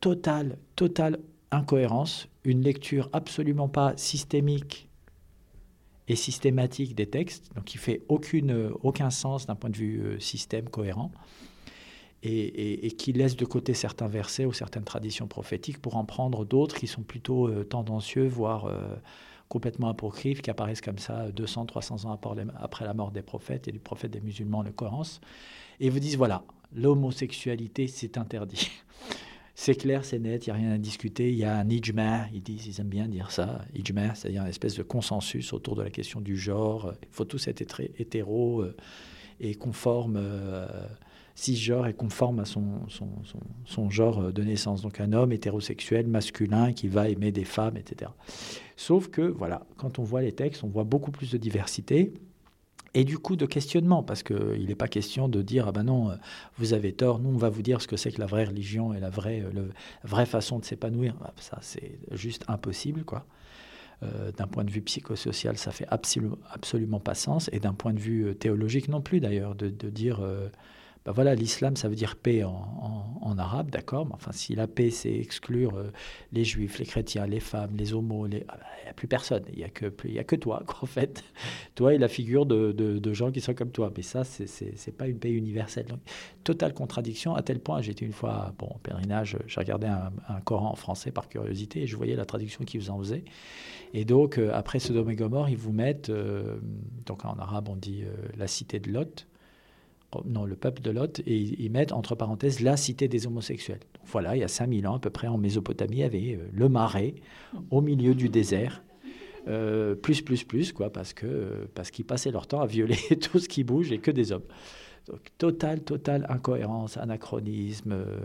totale, totale incohérence, une lecture absolument pas systémique et systématique des textes, donc qui fait aucune, aucun sens d'un point de vue euh, système cohérent et, qui laisse de côté certains versets ou certaines traditions prophétiques pour en prendre d'autres qui sont plutôt euh, tendancieux, voire euh, complètement apocryphes, qui apparaissent comme ça 200, 300 ans après la mort des prophètes et du prophète des musulmans, le Coran, et vous disent voilà, l'homosexualité, c'est interdit. C'est clair, c'est net, il n'y a rien à discuter. Il y a un ijma, ils disent, ils aiment bien dire ça. Ijma, c'est-à-dire une espèce de consensus autour de la question du genre. Il faut tous être hétéro euh, et conformes cisgenre est conforme à son, genre de naissance. Donc un homme hétérosexuel, masculin, qui va aimer des femmes, etc. Sauf que, voilà, quand on voit les textes, on voit beaucoup plus de diversité et du coup de questionnement, parce qu'il n'est pas question de dire, ah ben non, vous avez tort, nous on va vous dire ce que c'est que la vraie religion et la vraie, la vraie façon de s'épanouir. Ah, ça, c'est juste impossible, quoi. Euh, d'un point de vue psychosocial, ça fait absolument, pas sens, et d'un point de vue euh, théologique non plus d'ailleurs, de, dire euh, ben voilà, l'islam, ça veut dire paix en, arabe, d'accord, mais enfin, si la paix, c'est exclure euh, les juifs, les chrétiens, les femmes, les homos, il n'y a plus personne, il n'y a, que, a que toi, quoi, en fait. toi et la figure de, gens qui sont comme toi. Mais ça, c'est n'est pas une paix universelle. Donc, totale contradiction, à tel point, j'étais une fois, bon, pèlerinage, j'ai regardé un, Coran en français par curiosité et je voyais la traduction qu'ils en faisaient. Et donc, euh, après Sodome et Gomorre, ils vous mettent, euh, donc en arabe, on dit la cité de Lot non, le peuple de Lot, et ils mettent entre parenthèses la cité des homosexuels. voilà, il y a 5000 ans à peu près en Mésopotamie, il y avait euh, le marais au milieu du désert. Euh, plus, plus, plus, quoi, parce que parce qu'ils passaient leur temps à violer tout ce qui bouge et que des hommes. Donc, totale, totale incohérence, anachronisme, euh,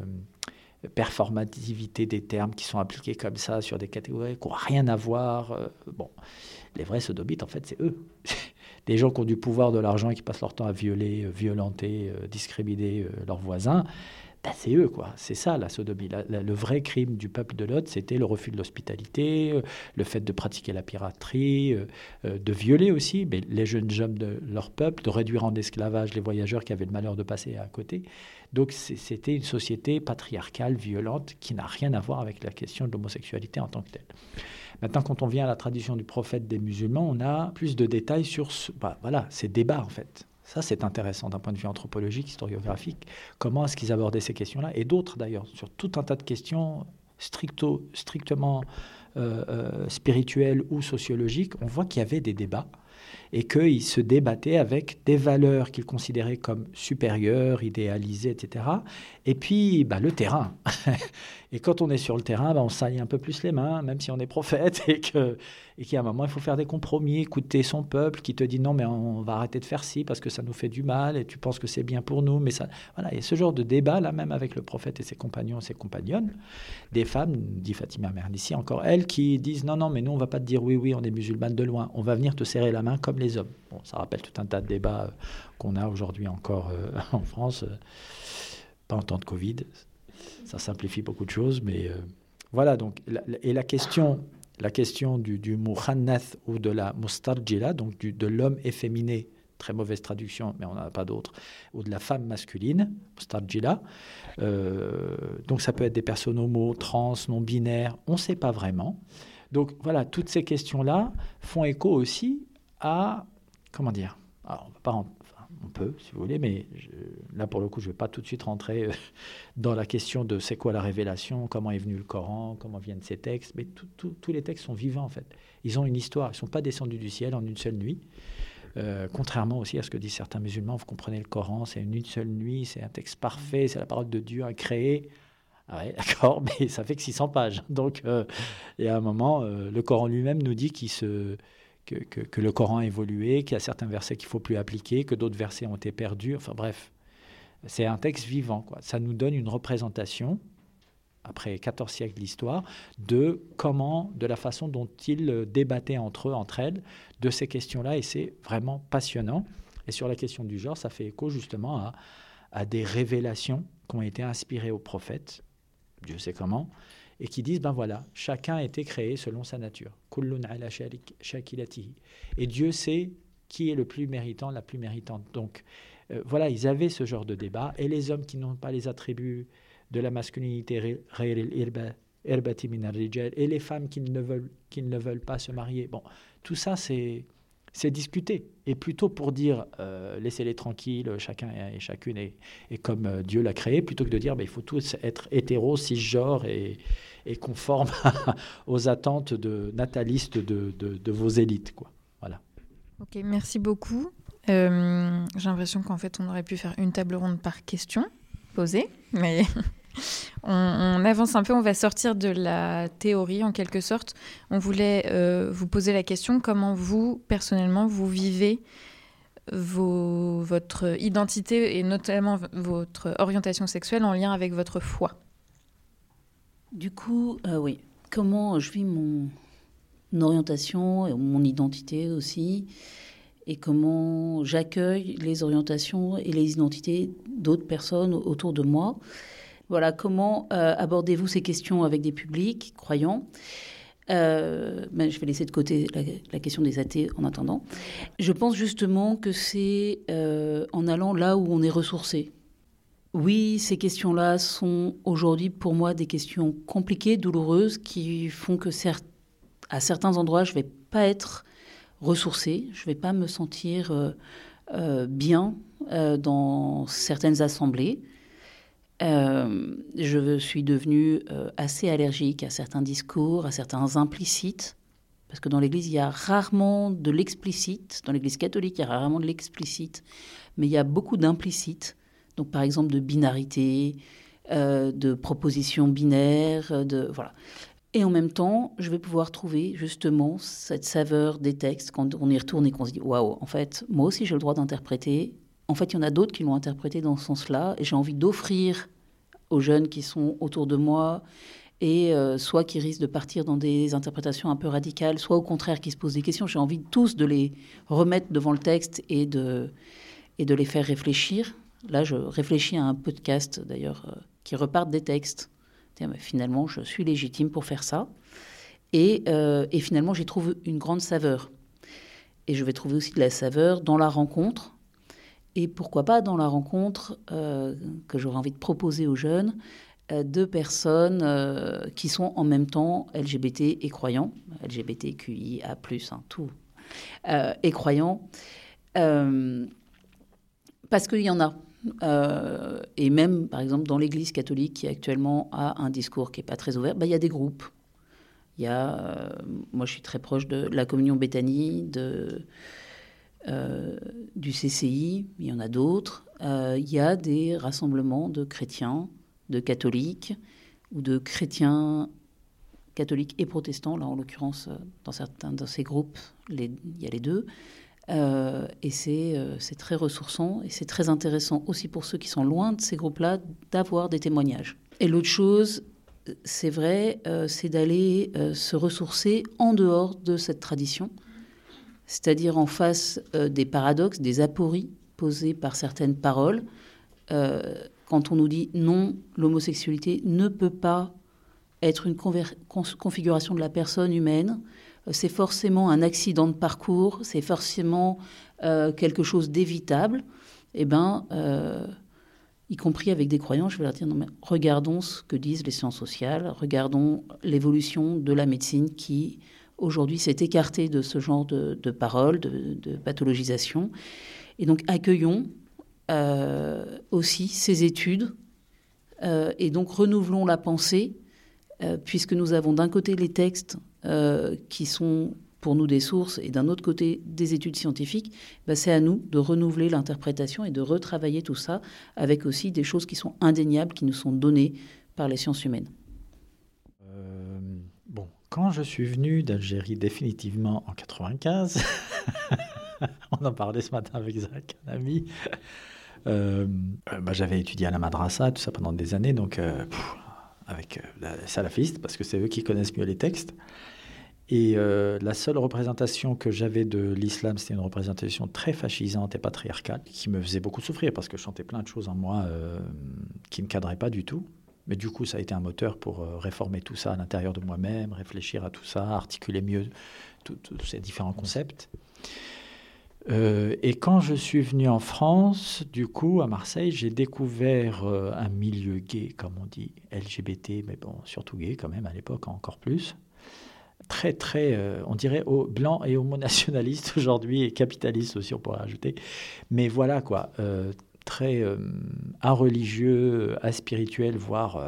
performativité des termes qui sont appliqués comme ça sur des catégories qui n'ont rien à voir. bon, les vrais sodomites, en fait, c'est eux. les gens qui ont du pouvoir, de l'argent et qui passent leur temps à violer, euh, violenter, euh, discriminer euh, leurs voisins, ben, c'est eux, quoi. C'est ça, la sodomie. le vrai crime du peuple de Lot, c'était le refus de l'hospitalité, le fait de pratiquer la piraterie, de violer aussi mais les jeunes hommes de leur peuple, de réduire en esclavage les voyageurs qui avaient le malheur de passer à côté. Donc c'était une société patriarcale, violente, qui n'a rien à voir avec la question de l'homosexualité en tant que telle. Maintenant, quand on vient à la tradition du prophète des musulmans, on a plus de détails sur ce, bah, voilà, ces débats, en fait. Ça, c'est intéressant d'un point de vue anthropologique, historiographique. Comment est-ce qu'ils abordaient ces questions-là Et d'autres, d'ailleurs, sur tout un tas de questions strictement euh, euh, spirituelles ou sociologiques. On voit qu'il y avait des débats et qu'ils se débattaient avec des valeurs qu'ils considéraient comme supérieures, idéalisées, etc. Et puis, bah, le terrain. et quand on est sur le terrain, bah, on saille un peu plus les mains, même si on est prophète, et et qu'à un moment, il faut faire des compromis, écouter son peuple qui te dit non, mais on va arrêter de faire ci parce que ça nous fait du mal, et tu penses que c'est bien pour nous. Mais ça, voilà, et ce genre de débat, là, même avec le prophète et ses compagnons, ses compagnonnes, des femmes, dit Fatima Mernissi, encore elles, qui disent non, non, mais nous, on va pas te dire oui, oui, on est musulmanes de loin, on va venir te serrer la main comme les hommes. Bon, ça rappelle tout un tas de débats euh, qu'on a aujourd'hui encore euh, en France, euh, pas en temps de Covid. Ça simplifie beaucoup de choses, mais voilà. Donc, et la question, la question du, du ou de la mustarjila, donc de l'homme efféminé, très mauvaise traduction, mais on n'en a pas d'autre, ou de la femme masculine, mustarjila. donc ça peut être des personnes homo, trans, non binaires, on ne sait pas vraiment. Donc voilà, toutes ces questions-là font écho aussi à, comment dire, on, on peut, si vous voulez, mais là pour le coup, je ne vais pas tout de suite rentrer euh, dans la question de c'est quoi la révélation, comment est venu le Coran, comment viennent ces textes, mais tous les textes sont vivants en fait. Ils ont une histoire, ils ne sont pas descendus du ciel en une seule nuit. Euh, contrairement aussi à ce que disent certains musulmans, vous comprenez le Coran, c'est une seule nuit, c'est un texte parfait, c'est la parole de Dieu à créer. Ah ouais, d'accord, mais ça fait que 600 pages. Donc, il y a un moment, euh, le Coran lui-même nous dit se, que, le Coran a évolué, qu'il y a certains versets qu'il faut plus appliquer, que d'autres versets ont été perdus. Enfin bref, c'est un texte vivant. Ça nous donne une représentation après 14 siècles d'histoire, de comment, de la façon dont ils débattaient entre eux, entre elles, de ces questions-là, et c'est vraiment passionnant. Et sur la question du genre, ça fait écho justement à, à des révélations qui ont été inspirées aux prophètes, Dieu sait comment, et qui disent, ben voilà, chacun a été créé selon sa nature. Et Dieu sait qui est le plus méritant, la plus méritante. Donc euh, voilà, ils avaient ce genre de débat, et les hommes qui n'ont pas les attributs de la masculinité et les femmes qui ne veulent, qui ne veulent pas se marier. Bon, tout ça, c'est c'est discuter. Et plutôt pour dire euh, laissez-les tranquilles, chacun et chacune est, comme euh, Dieu l'a créé, plutôt que de dire bah, il faut tous être hétéros, cisgenres et, conformes aux attentes de, natalistes de, de, vos élites. Quoi. Voilà. Ok, merci beaucoup. Euh, j'ai l'impression qu'en fait on aurait pu faire une table ronde par question posée, mais on, avance un peu, on va sortir de la théorie en quelque sorte. On voulait euh, vous poser la question comment vous, personnellement, vous vivez votre identité et notamment votre orientation sexuelle en lien avec votre foi? Du coup, euh, oui, comment je vis mon orientation et mon identité aussi et comment j'accueille les orientations et les identités d'autres personnes autour de moi? Voilà, comment euh, abordez-vous ces questions avec des publics croyants? Euh, ben, je vais laisser de côté la, question des athées en attendant. Je pense justement que c'est euh, en allant là où on est ressourcé. Oui, ces questions-là sont aujourd'hui pour moi des questions compliquées, douloureuses, qui font que à certains endroits, je ne vais pas être ressourcée, je ne vais pas me sentir bien dans certaines assemblées. Euh, je suis devenue euh, assez allergique à certains discours, à certains implicites, parce que dans l'Église, il y a rarement de l'explicite. Dans l'Église catholique, il y a rarement de l'explicite, mais il y a beaucoup d'implicites. Donc, par exemple, de binarité, euh, de propositions binaires, de voilà. Et en même temps, je vais pouvoir trouver justement cette saveur des textes quand on y retourne et qu'on se dit waouh, en fait, moi aussi j'ai le droit d'interpréter en fait, il y en a d'autres qui l'ont interprété dans ce sens-là. Et j'ai envie d'offrir aux jeunes qui sont autour de moi, et euh, soit qui risquent de partir dans des interprétations un peu radicales, soit au contraire qui se posent des questions. J'ai envie tous de les remettre devant le texte et de, les faire réfléchir. Là, je réfléchis à un podcast, d'ailleurs, euh, qui repart des textes. finalement, je suis légitime pour faire ça. Et, euh, et finalement, j'y trouve une grande saveur. Et je vais trouver aussi de la saveur dans la rencontre, et pourquoi pas dans la rencontre euh, que j'aurais envie de proposer aux jeunes, euh, de personnes euh, qui sont en même temps LGBT et croyants, LGBTQIA, hein, tout, et croyants, parce qu'il y en a. et même, par exemple, dans l'Église catholique, qui actuellement a un discours qui n'est pas très ouvert, bah, il y a des groupes. Y a, moi je suis très proche de la communion Béthanie, de euh, du CCI, il y en a d'autres, euh, il y a des rassemblements de chrétiens, de catholiques ou de chrétiens catholiques et protestants. Là, en l'occurrence, euh, dans certains de ces groupes, il y a les deux. et c'est très ressourçant et c'est très intéressant aussi pour ceux qui sont loin de ces groupes-là d'avoir des témoignages. Et l'autre chose, c'est vrai, c'est d'aller se ressourcer en dehors de cette tradition c'est-à-dire en face euh, des paradoxes, des apories posées par certaines paroles. Euh, quand on nous dit non, l'homosexualité ne peut pas être une configuration de la personne humaine, euh, c'est forcément un accident de parcours, c'est forcément quelque chose d'évitable, eh ben, y compris avec des croyants, je vais leur dire non, mais regardons ce que disent les sciences sociales, regardons l'évolution de la médecine qui aujourd'hui s'est écarté de ce genre de, paroles, de, pathologisation. Et donc accueillons, euh, aussi ces études et donc renouvelons la pensée, puisque nous avons d'un côté les textes qui sont pour nous des sources et d'un autre côté des études scientifiques, bah, c'est à nous de renouveler l'interprétation et de retravailler tout ça avec aussi des choses qui sont indéniables, qui nous sont données par les sciences humaines. Euh, quand je suis venu d'Algérie définitivement en 95, on en parlait ce matin avec Zach, un ami, euh, euh, bah, j'avais étudié à la madrasa, tout ça pendant des années, donc avec les salafistes, parce que c'est eux qui connaissent mieux les textes. Et euh, la seule représentation que j'avais de l'islam, c'était une représentation très fascisante et patriarcale, qui me faisait beaucoup souffrir parce que je chantais plein de choses en moi euh, qui ne me cadraient pas du tout. Mais du coup, ça a été un moteur pour euh, réformer tout ça à l'intérieur de moi-même, réfléchir à tout ça, articuler mieux tous ces différents concepts. et quand je suis venu en France, du coup, à Marseille, j'ai découvert un milieu gay, comme on dit, LGBT, mais bon, surtout gay quand même à l'époque, encore plus très, très, euh, on dirait, au, blanc et homo-nationaliste aujourd'hui, et capitaliste aussi, on pourrait ajouter. Mais voilà, quoi, euh, très euh, religieux, aspirituel, voire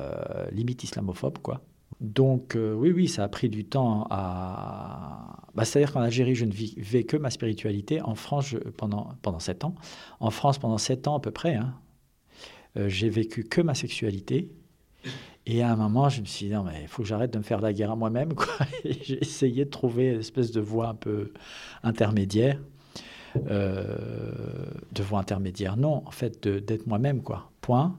limite islamophobe, quoi. Donc, oui, oui, ça a pris du temps à. Bah, C'est-à-dire qu'en Algérie, je ne vivais que ma spiritualité. En France, pendant, pendant sept ans. En France, pendant sept ans à peu près, hein, j'ai vécu que ma sexualité. Et à un moment, je me suis dit, non, mais il faut que j'arrête de me faire la guerre à moi-même. J'ai essayé de trouver une espèce de voie un peu intermédiaire. Euh, de voie intermédiaire. Non, en fait, d'être moi-même, quoi. Point.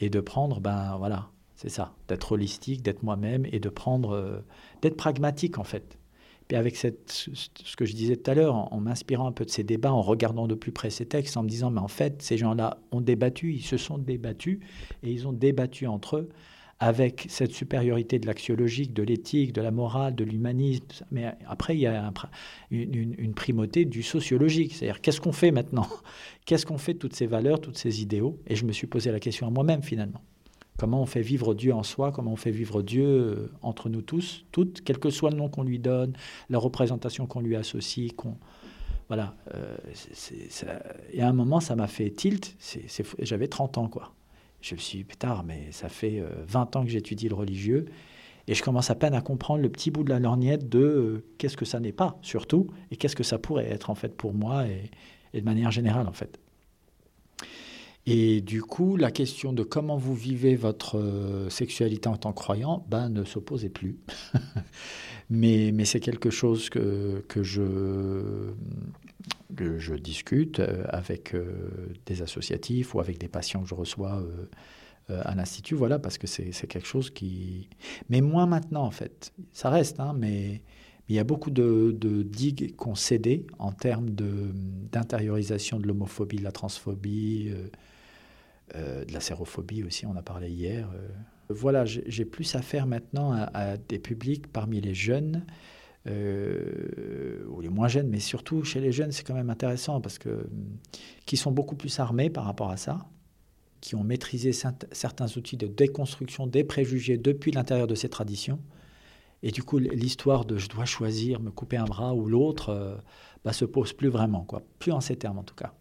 Et de prendre, ben voilà, c'est ça. D'être holistique, d'être moi-même et de prendre. Euh, d'être pragmatique, en fait. Et avec cette, ce que je disais tout à l'heure, en, en m'inspirant un peu de ces débats, en regardant de plus près ces textes, en me disant, mais en fait, ces gens-là ont débattu, ils se sont débattus, et ils ont débattu entre eux avec cette supériorité de l'axiologique, de l'éthique, de la morale, de l'humanisme. Mais après, il y a une, primauté du sociologique. C'est-à-dire, qu'est-ce qu'on fait maintenant? Qu'est-ce qu'on fait de toutes ces valeurs, toutes ces idéaux? Et je me suis posé la question à moi-même, finalement. Comment on fait vivre Dieu en soi? Comment on fait vivre Dieu euh, entre nous tous, toutes, quel que soit le nom qu'on lui donne, la représentation qu'on lui associe, qu'on... Voilà. Euh, et à un moment, ça m'a fait tilt. J'avais 30 ans, quoi. Je me suis dit, tard, mais ça fait 20 euh, ans que j'étudie le religieux et je commence à peine à comprendre le petit bout de la lorgnette de euh, qu'est-ce que ça n'est pas, surtout, et qu'est-ce que ça pourrait être, en fait, pour moi et, de manière générale, en fait. Et du coup, la question de comment vous vivez votre euh, sexualité en tant que croyant ben, ne s'opposait plus. mais, mais c'est quelque chose que, que je je discute euh, avec euh, des associatifs ou avec des patients que je reçois euh, à l'Institut, voilà, parce que c'est quelque chose qui... Mais moins maintenant, en fait. Ça reste, hein, mais, il y a beaucoup de, digues qu'on cédé en termes d'intériorisation de, l'homophobie, de la transphobie, de la sérophobie aussi, on a parlé hier. Voilà, j'ai plus à faire maintenant à des publics parmi les jeunes euh, ou les moins jeunes, mais surtout chez les jeunes, c'est quand même intéressant parce que qui sont beaucoup plus armés par rapport à ça, qui ont maîtrisé certains outils de déconstruction des préjugés depuis l'intérieur de ces traditions. Et du coup, l'histoire de je dois choisir, me couper un bras ou l'autre, euh, bah, se pose plus vraiment, quoi. Plus en ces termes en tout cas.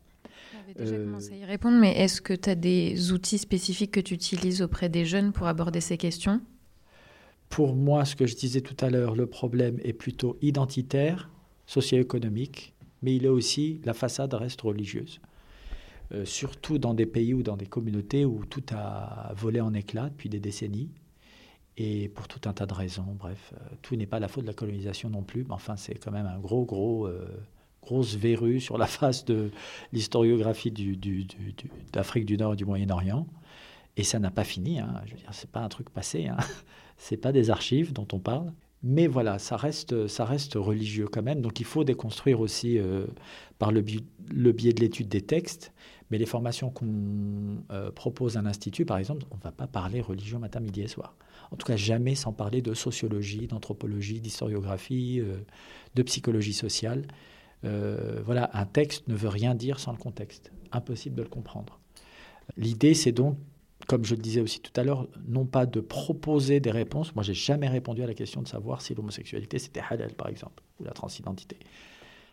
Vous déjà euh, commencé à y répondre, mais est-ce que tu as des outils spécifiques que tu utilises auprès des jeunes pour aborder ces questions? Pour moi, ce que je disais tout à l'heure, le problème est plutôt identitaire, socio-économique, mais il est aussi, la façade reste religieuse. Euh, surtout dans des pays ou dans des communautés où tout a volé en éclats depuis des décennies, et pour tout un tas de raisons. Bref, euh, tout n'est pas la faute de la colonisation non plus, mais enfin, c'est quand même un gros, gros, euh, grosse verrue sur la face de l'historiographie d'Afrique du, du, Nord et du Moyen-Orient. Et ça n'a pas fini. Hein. Je veux dire, c'est pas un truc passé. Hein c'est pas des archives dont on parle. Mais voilà, ça reste, ça reste religieux quand même. Donc il faut déconstruire aussi euh, par le, biais de l'étude des textes. Mais les formations qu'on euh, propose à l'Institut, par exemple, on ne va pas parler religion matin, midi et soir. En tout cas, jamais sans parler de sociologie, d'anthropologie, d'historiographie, euh, de psychologie sociale. voilà, un texte ne veut rien dire sans le contexte. Impossible de le comprendre. L'idée, c'est donc comme je le disais aussi tout à l'heure, non pas de proposer des réponses. Moi, j'ai jamais répondu à la question de savoir si l'homosexualité c'était halal, par exemple, ou la transidentité.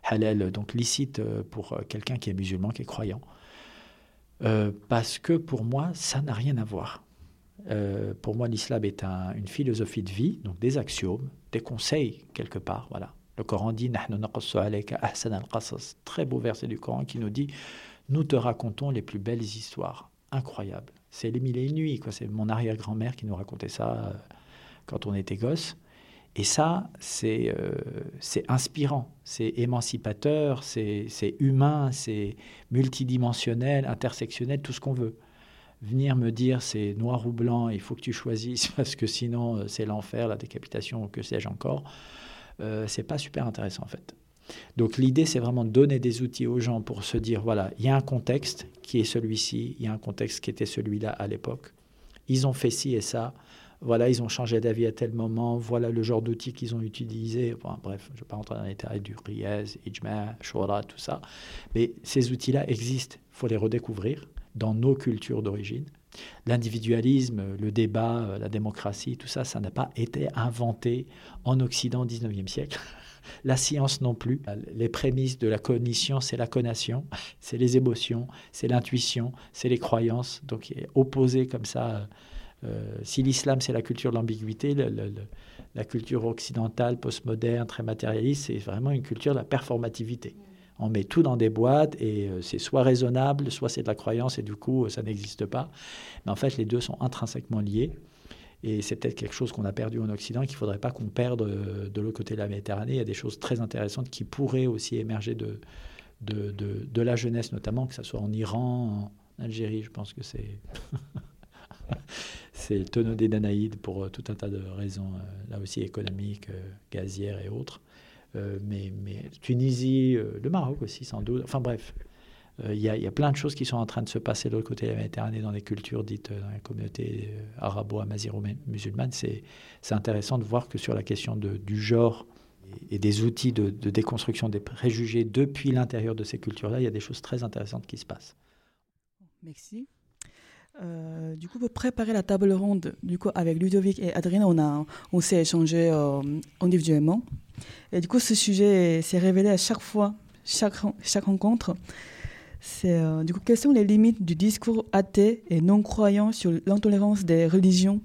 Halal, donc licite euh, pour euh, quelqu'un qui est musulman, qui est croyant. euh, parce que pour moi, ça n'a rien à voir. Euh, pour moi, l'islam est une philosophie de vie, donc des axiomes, des conseils quelque part. Voilà. Le Coran dit très beau verset du Coran qui nous dit Nous te racontons les plus belles histoires. Incroyable. C'est les mille et une nuits. C'est mon arrière-grand-mère qui nous racontait ça euh, quand on était gosse. Et ça, c'est inspirant, c'est émancipateur, c'est humain, c'est multidimensionnel, intersectionnel, tout ce qu'on veut venir me dire c'est noir ou blanc, il faut que tu choisisses parce que sinon euh, c'est l'enfer, la décapitation, que sais-je encore, euh, c'est pas super intéressant en fait. Donc l'idée c'est vraiment de donner des outils aux gens pour se dire voilà, il y a un contexte qui est celui-ci, il y a un contexte qui était celui-là à l'époque. Ils ont fait ci et ça. Voilà, ils ont changé d'avis à tel moment. Voilà le genre d'outils qu'ils ont utilisés. bref, je ne vais pas rentrer dans les détails du Riyaz, Ijma, Shura, tout ça. Mais ces outils-là existent. Il faut les redécouvrir dans nos cultures d'origine. L'individualisme, le débat, la démocratie, tout ça, ça n'a pas été inventé en Occident au XIXe siècle. La science non plus. Les prémices de la cognition, c'est la connation, c'est les émotions, c'est l'intuition, c'est les croyances. Donc, opposé comme ça. Euh, si l'islam, c'est la culture de l'ambiguïté, la culture occidentale, postmoderne, très matérialiste, c'est vraiment une culture de la performativité on met tout dans des boîtes et euh, c'est soit raisonnable, soit c'est de la croyance et du coup ça n'existe pas. Mais en fait, les deux sont intrinsèquement liés. Et c'est peut-être quelque chose qu'on a perdu en Occident qu'il ne faudrait pas qu'on perde euh, de l'autre côté de la Méditerranée. Il y a des choses très intéressantes qui pourraient aussi émerger de, de, la jeunesse, notamment, que ce soit en Iran, en Algérie. Je pense que c'est. c'est le tonneau des Danaïdes pour euh, tout un tas de raisons, là aussi économiques, gazières et autres. Euh, mais, mais, Tunisie, euh, le Maroc aussi, sans doute. Enfin bref, euh, il y, a plein de choses qui sont en train de se passer de l'autre côté de la Méditerranée, dans les cultures dites, dans les communautés arabo-amaziro-musulmanes. C'est intéressant de voir que sur la question du genre et des outils de, déconstruction des préjugés depuis l'intérieur de ces cultures-là, il y a des choses très intéressantes qui se passent. Merci. Euh, du coup, pour préparer la table ronde, du coup, avec Ludovic et Adrien, on, on s'est échangé euh, individuellement. Et du coup, ce sujet s'est révélé à chaque fois, chaque, chaque rencontre. Euh, du coup, quelles sont les limites du discours athée et non croyant sur l'intolérance des religions?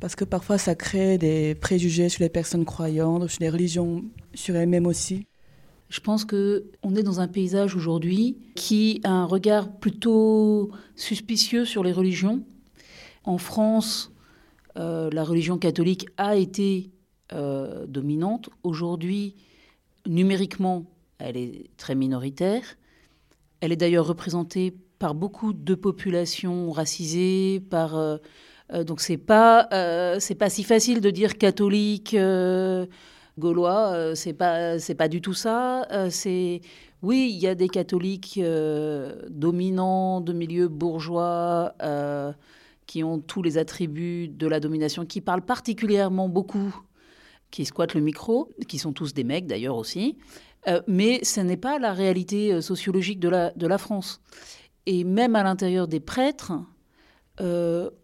Parce que parfois, ça crée des préjugés sur les personnes croyantes, sur les religions, sur elles-mêmes aussi. Je pense que on est dans un paysage aujourd'hui qui a un regard plutôt suspicieux sur les religions. En France, euh, la religion catholique a été euh, dominante. Aujourd'hui, numériquement, elle est très minoritaire. Elle est d'ailleurs représentée par beaucoup de populations racisées, par euh, donc c'est pas c'est pas si facile de dire catholique gaulois, euh, c'est pas c'est pas du tout ça. Euh, c'est oui, il y a des catholiques euh, dominants de milieux bourgeois qui ont tous les attributs de la domination, qui parlent particulièrement beaucoup, qui squattent le micro, qui sont tous des mecs d'ailleurs aussi. Mais ce n'est pas la réalité sociologique de la, France. Et même à l'intérieur des prêtres,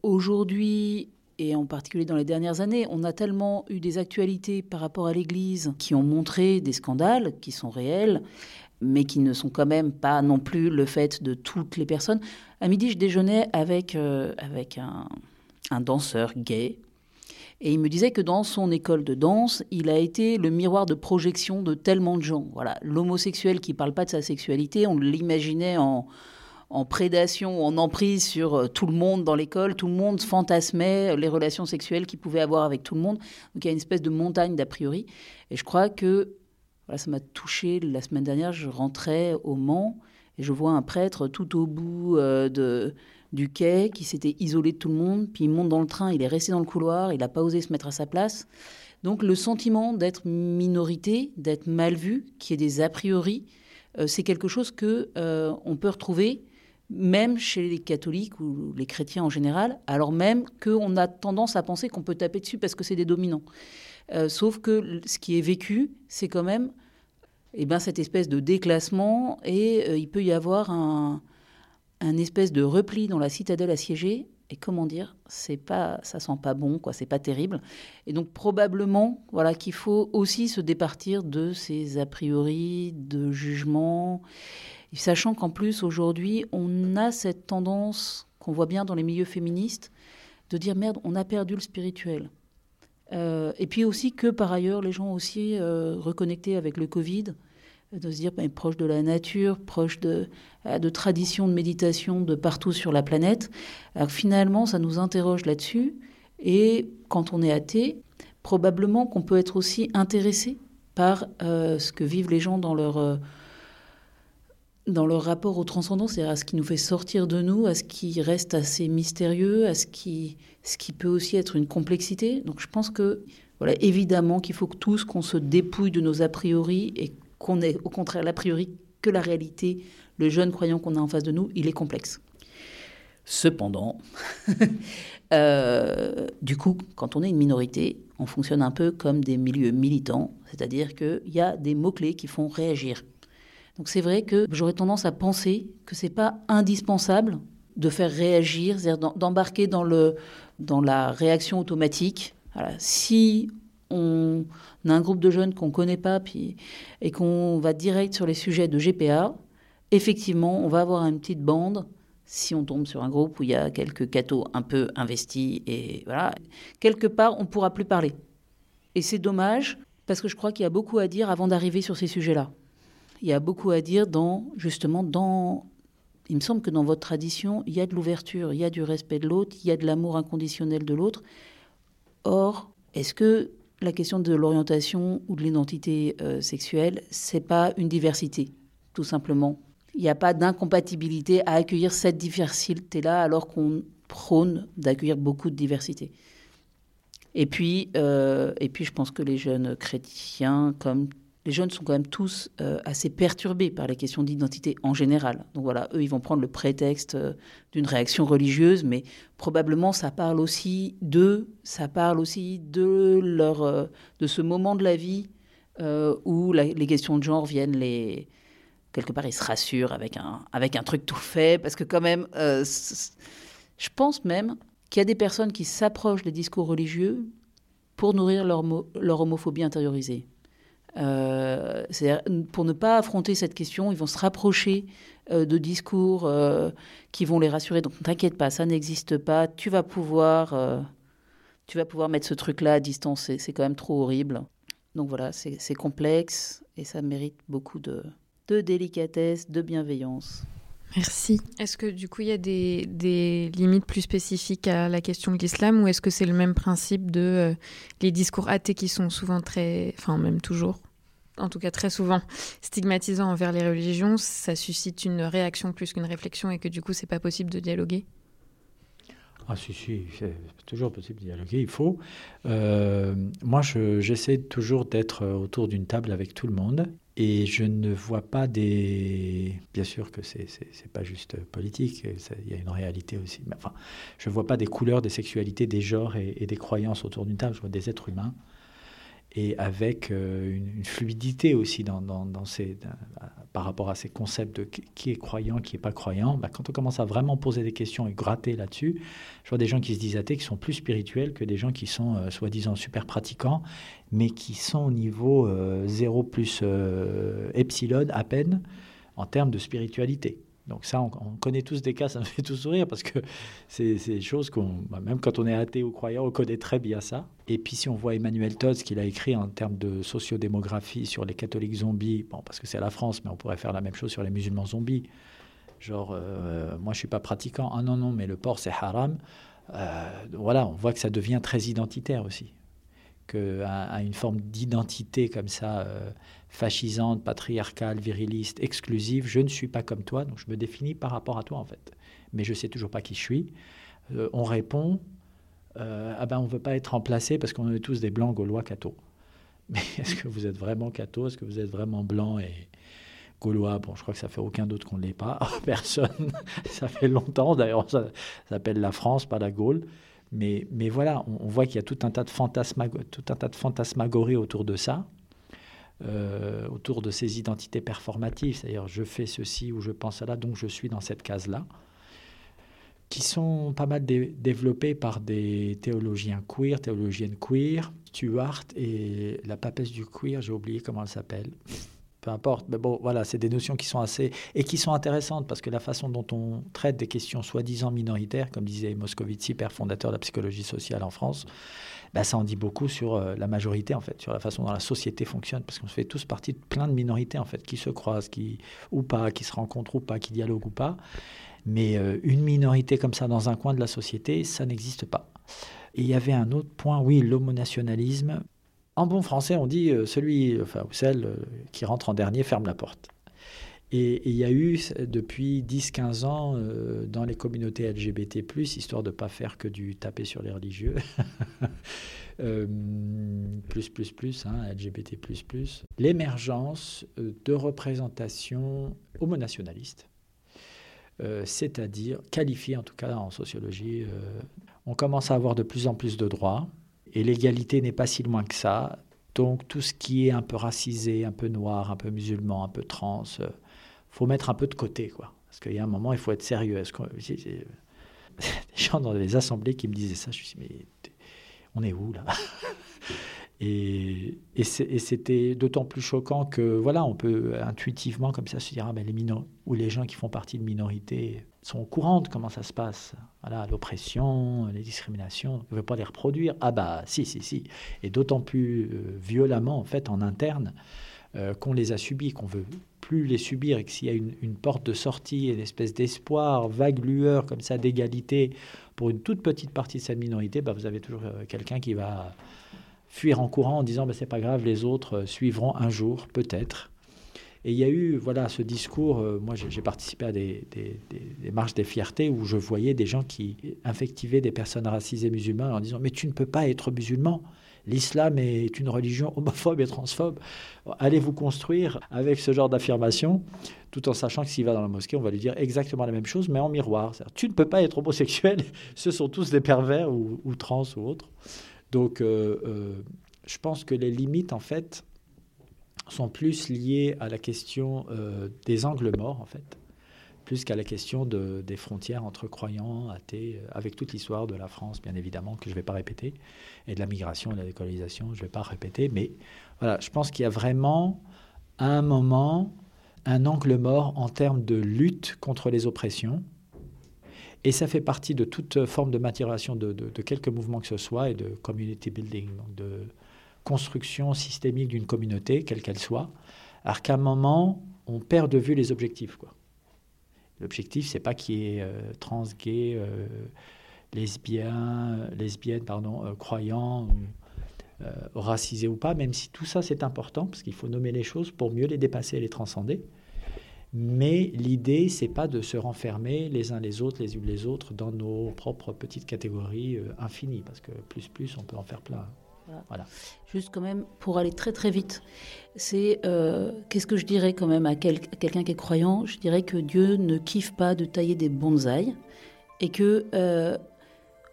aujourd'hui, et en particulier dans les dernières années, on a tellement eu des actualités par rapport à l'Église qui ont montré des scandales qui sont réels, mais qui ne sont quand même pas non plus le fait de toutes les personnes. À midi, je déjeunais avec, euh, avec un danseur gay. Et il me disait que dans son école de danse, il a été le miroir de projection de tellement de gens. Voilà, l'homosexuel qui parle pas de sa sexualité, on l'imaginait en, en prédation, en emprise sur euh, tout le monde dans l'école. Tout le monde fantasmait les relations sexuelles qu'il pouvait avoir avec tout le monde. Donc il y a une espèce de montagne d'a priori. Et je crois que voilà, ça m'a touché. La semaine dernière, je rentrais au Mans et je vois un prêtre tout au bout euh, de, du quai qui s'était isolé de tout le monde. Puis il monte dans le train, il est resté dans le couloir, il n'a pas osé se mettre à sa place. Donc le sentiment d'être minorité, d'être mal vu, qui est des a priori, euh, c'est quelque chose que on peut retrouver même chez les catholiques ou les chrétiens en général, alors même qu'on a tendance à penser qu'on peut taper dessus parce que c'est des dominants. Euh, sauf que ce qui est vécu, c'est quand même eh ben, cette espèce de déclassement et euh, il peut y avoir un, un espèce de repli dans la citadelle assiégée. Et comment dire, c'est pas, ça sent pas bon, quoi, c'est pas terrible. Et donc probablement, voilà, qu'il faut aussi se départir de ces a priori, de jugements, sachant qu'en plus aujourd'hui, on a cette tendance qu'on voit bien dans les milieux féministes de dire merde, on a perdu le spirituel. Euh, et puis aussi que par ailleurs, les gens aussi euh, reconnectés avec le Covid, de se dire ben, proche de la nature, proche de, euh, de traditions de méditation de partout sur la planète. Alors finalement, ça nous interroge là-dessus. Et quand on est athée, probablement qu'on peut être aussi intéressé par ce que vivent les gens dans leur dans leur rapport au transcendant, c'est-à-dire à ce qui nous fait sortir de nous, à ce qui reste assez mystérieux, à ce qui, ce qui peut aussi être une complexité. Donc je pense que, voilà, évidemment qu'il faut que tous qu'on se dépouille de nos a priori et qu'on ait au contraire l'a priori que la réalité, le jeune croyant qu'on a en face de nous, il est complexe. Cependant, euh, du coup, quand on est une minorité, on fonctionne un peu comme des milieux militants, c'est-à-dire qu'il y a des mots-clés qui font réagir. Donc c'est vrai que j'aurais tendance à penser que c'est pas indispensable de faire réagir, c'est-à-dire d'embarquer dans, le, dans la réaction automatique. Si on a un groupe de jeunes qu'on ne connaît pas puis, et qu'on va direct sur les sujets de GPA, effectivement, on va avoir une petite bande si on tombe sur un groupe où il y a quelques cathos un peu investis et voilà, quelque part, on ne pourra plus parler. Et c'est dommage parce que je crois qu'il y a beaucoup à dire avant d'arriver sur ces sujets-là il y a beaucoup à dire dans, justement, dans. Il me semble que dans votre tradition, il y a de l'ouverture, il y a du respect de l'autre, il y a de l'amour inconditionnel de l'autre. Or, est-ce que la question de l'orientation ou de l'identité euh, sexuelle, c'est pas une diversité, tout simplement Il n'y a pas d'incompatibilité à accueillir cette diversité-là alors qu'on prône d'accueillir beaucoup de diversité. Et puis, euh, et puis, je pense que les jeunes chrétiens, comme les jeunes sont quand même tous euh, assez perturbés par les questions d'identité en général. Donc voilà, eux, ils vont prendre le prétexte euh, d'une réaction religieuse, mais probablement ça parle aussi d'eux, ça parle aussi de, leur, euh, de ce moment de la vie où les questions de genre viennent les... Quelque part, ils se rassurent avec un, avec un truc tout fait, parce que quand même, je pense même qu'il y a des personnes qui s'approchent des discours religieux pour nourrir leur, leur homophobie intériorisée. Euh, pour ne pas affronter cette question, ils vont se rapprocher euh, de discours euh, qui vont les rassurer. Donc, t'inquiète pas, ça n'existe pas. Tu vas pouvoir, tu vas pouvoir mettre ce truc-là à distance. C'est quand même trop horrible. Donc voilà, c'est complexe et ça mérite beaucoup de, de délicatesse, de bienveillance. Merci. Est-ce que du coup il y a des, des, limites plus spécifiques à la question de l'islam ou est-ce que c'est le même principe de euh, les discours athées qui sont souvent très, enfin même toujours, en tout cas très souvent stigmatisants envers les religions, ça suscite une réaction plus qu'une réflexion et que du coup c'est pas possible de dialoguer? Ah si, si, c'est toujours possible de dialoguer, il faut. Euh, moi, j'essaie toujours d'être autour d'une table avec tout le monde et je ne vois pas des... Bien sûr que c'est n'est pas juste politique, il y a une réalité aussi. Mais enfin, je ne vois pas des couleurs, des sexualités, des genres et, des croyances autour d'une table. Je vois des êtres humains et avec euh, une, fluidité aussi par rapport à ces concepts de qui est croyant, qui n'est pas croyant. Bah, quand on commence à vraiment poser des questions et gratter là-dessus, je vois des gens qui se disent athées qui sont plus spirituels que des gens qui sont euh, soi-disant super pratiquants mais qui sont au niveau 0 euh, plus euh, epsilon à peine en termes de spiritualité. Donc ça, on, connaît tous des cas, ça me fait tout sourire parce que c'est des choses qu'on, bah, même quand on est athée ou croyant, on connaît très bien ça. Et puis si on voit Emmanuel Todd, ce qu'il a écrit en termes de sociodémographie sur les catholiques zombies, bon, parce que c'est la France, mais on pourrait faire la même chose sur les musulmans zombies. Genre, euh, moi je suis pas pratiquant, ah non, non, mais le porc c'est haram. voilà, on voit que ça devient très identitaire aussi à, une forme d'identité comme ça, euh, fascisante, patriarcale, viriliste, exclusive. Je ne suis pas comme toi, donc je me définis par rapport à toi en fait. Mais je sais toujours pas qui je suis. Euh, on répond, euh, ah ben on veut pas être remplacé parce qu'on est tous des blancs gaulois cathos. Mais est-ce que vous êtes vraiment cathos? Est-ce que vous êtes vraiment blanc et gaulois? Bon, je crois que ça fait aucun doute qu'on ne l'est pas. Personne. ça fait longtemps d'ailleurs. Ça, ça s'appelle la France, pas la Gaule. Mais, voilà, on, voit qu'il y a tout un tas de, tout un tas de fantasmagories autour de ça, euh, autour de ces identités performatives. C'est-à-dire, je fais ceci ou je pense là, donc je suis dans cette case-là. qui sont pas mal développés par des théologiens queer, théologiennes queer, Stuart et la papesse du queer, j'ai oublié comment elle s'appelle. Peu importe, mais bon, voilà, c'est des notions qui sont assez et qui sont intéressantes parce que la façon dont on traite des questions soi-disant minoritaires, comme disait Moscovici, père fondateur de la psychologie sociale en France, bah, ça en dit beaucoup sur euh, la majorité en fait, sur la façon dont la société fonctionne, parce qu'on fait tous partie de plein de minorités en fait, qui se croisent, qui ou pas, qui se rencontrent ou pas, qui dialoguent ou pas. Mais euh, une minorité comme ça dans un coin de la société, ça n'existe pas. Il y avait un autre point, oui, l'homonationalisme. En bon français, on dit euh, celui, ou celle euh, qui rentre en dernier ferme la porte. Et il y a eu depuis 10-15 ans dans les communautés LGBT, histoire de ne pas faire que du taper sur les religieux, plus, plus, plus, hein, LGBT, l'émergence de représentations homonationalistes euh, c'est-à-dire qualifié en tout cas en sociologie. Euh, on commence à avoir de plus en plus de droits et l'égalité n'est pas si loin que ça. Donc tout ce qui est un peu racisé, un peu noir, un peu musulman, un peu trans, euh, faut mettre un peu de côté, quoi. Parce qu'il y a un moment, il faut être sérieux. Est-ce que, des gens dans les assemblées qui me disaient ça, je me suis dit, mais on est où là? Et, c'était d'autant plus choquant que, voilà, on peut intuitivement comme ça se dire, ah ben les ou les gens qui font partie de minorités sont au courant comment ça se passe? Voilà, l'oppression, les discriminations, on ne veut pas les reproduire. Ah bah si, si, si. Et d'autant plus euh, violemment, en fait, en interne, euh, qu'on les a subis, qu'on veut plus les subir et que s'il y a une, porte de sortie, une espèce d'espoir, vague lueur comme ça d'égalité pour une toute petite partie de cette minorité, bah, vous avez toujours euh, quelqu'un qui va fuir en courant en disant ben, c'est pas grave, les autres suivront un jour, peut-être. Et il y a eu voilà ce discours. Euh, moi, j'ai participé à des, marches des fiertés où je voyais des gens qui infectivaient des personnes racisées musulmanes en disant mais tu ne peux pas être musulman. L'islam est une religion homophobe et transphobe. Allez vous construire avec ce genre d'affirmation, tout en sachant que s'il va dans la mosquée, on va lui dire exactement la même chose, mais en miroir. Tu ne peux pas être homosexuel. Ce sont tous des pervers ou, ou trans ou autres. Donc, euh, euh, je pense que les limites, en fait, sont plus liées à la question euh, des angles morts, en fait, plus qu'à la question de, des frontières entre croyants, athées, avec toute l'histoire de la France, bien évidemment, que je ne vais pas répéter, et de la migration et de la décolonisation, je ne vais pas répéter. Mais voilà, je pense qu'il y a vraiment, à un moment, un angle mort en termes de lutte contre les oppressions, et ça fait partie de toute forme de maturation de, de, quelques mouvements que ce soit et de community building, donc de construction systémique d'une communauté, quelle qu'elle soit. Alors qu'à un moment, on perd de vue les objectifs. Quoi. L'objectif, c'est pas qu'il y ait euh, trans, gay, euh, lesbien, lesbiennes, pardon, euh, croyants, racisés ou pas, même si tout ça c'est important, parce qu'il faut nommer les choses pour mieux les dépasser et les transcender. Mais l'idée, c'est pas de se renfermer les uns les autres, les unes les autres, dans nos propres petites catégories euh, infinies, parce que plus plus, on peut en faire plein. Voilà. Juste quand même, pour aller très très vite, c'est euh, qu'est-ce que je dirais quand même à, quelqu'un qui est croyant? Je dirais que Dieu ne kiffe pas de tailler des bonsaïs et que, euh,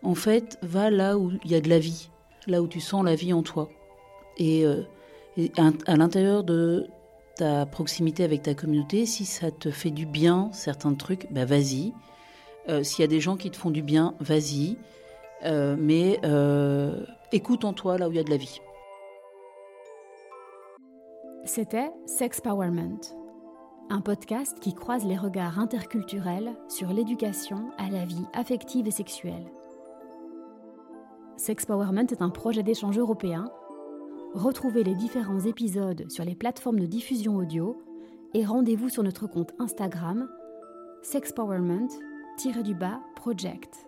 en fait, va là où il y a de la vie, là où tu sens la vie en toi. Et, et à l'intérieur de, ta proximité avec ta communauté, si ça te fait du bien, certains trucs, bah vas-y. Euh, s'il y a des gens qui te font du bien, vas-y. Euh, mais euh, écoute en toi là où il y a de la vie. C'était Sex Powerment, un podcast qui croise les regards interculturels sur l'éducation à la vie affective et sexuelle. Sex Powerment est un projet d'échange européen Retrouvez les différents épisodes sur les plateformes de diffusion audio et rendez-vous sur notre compte Instagram sexpowerment-project.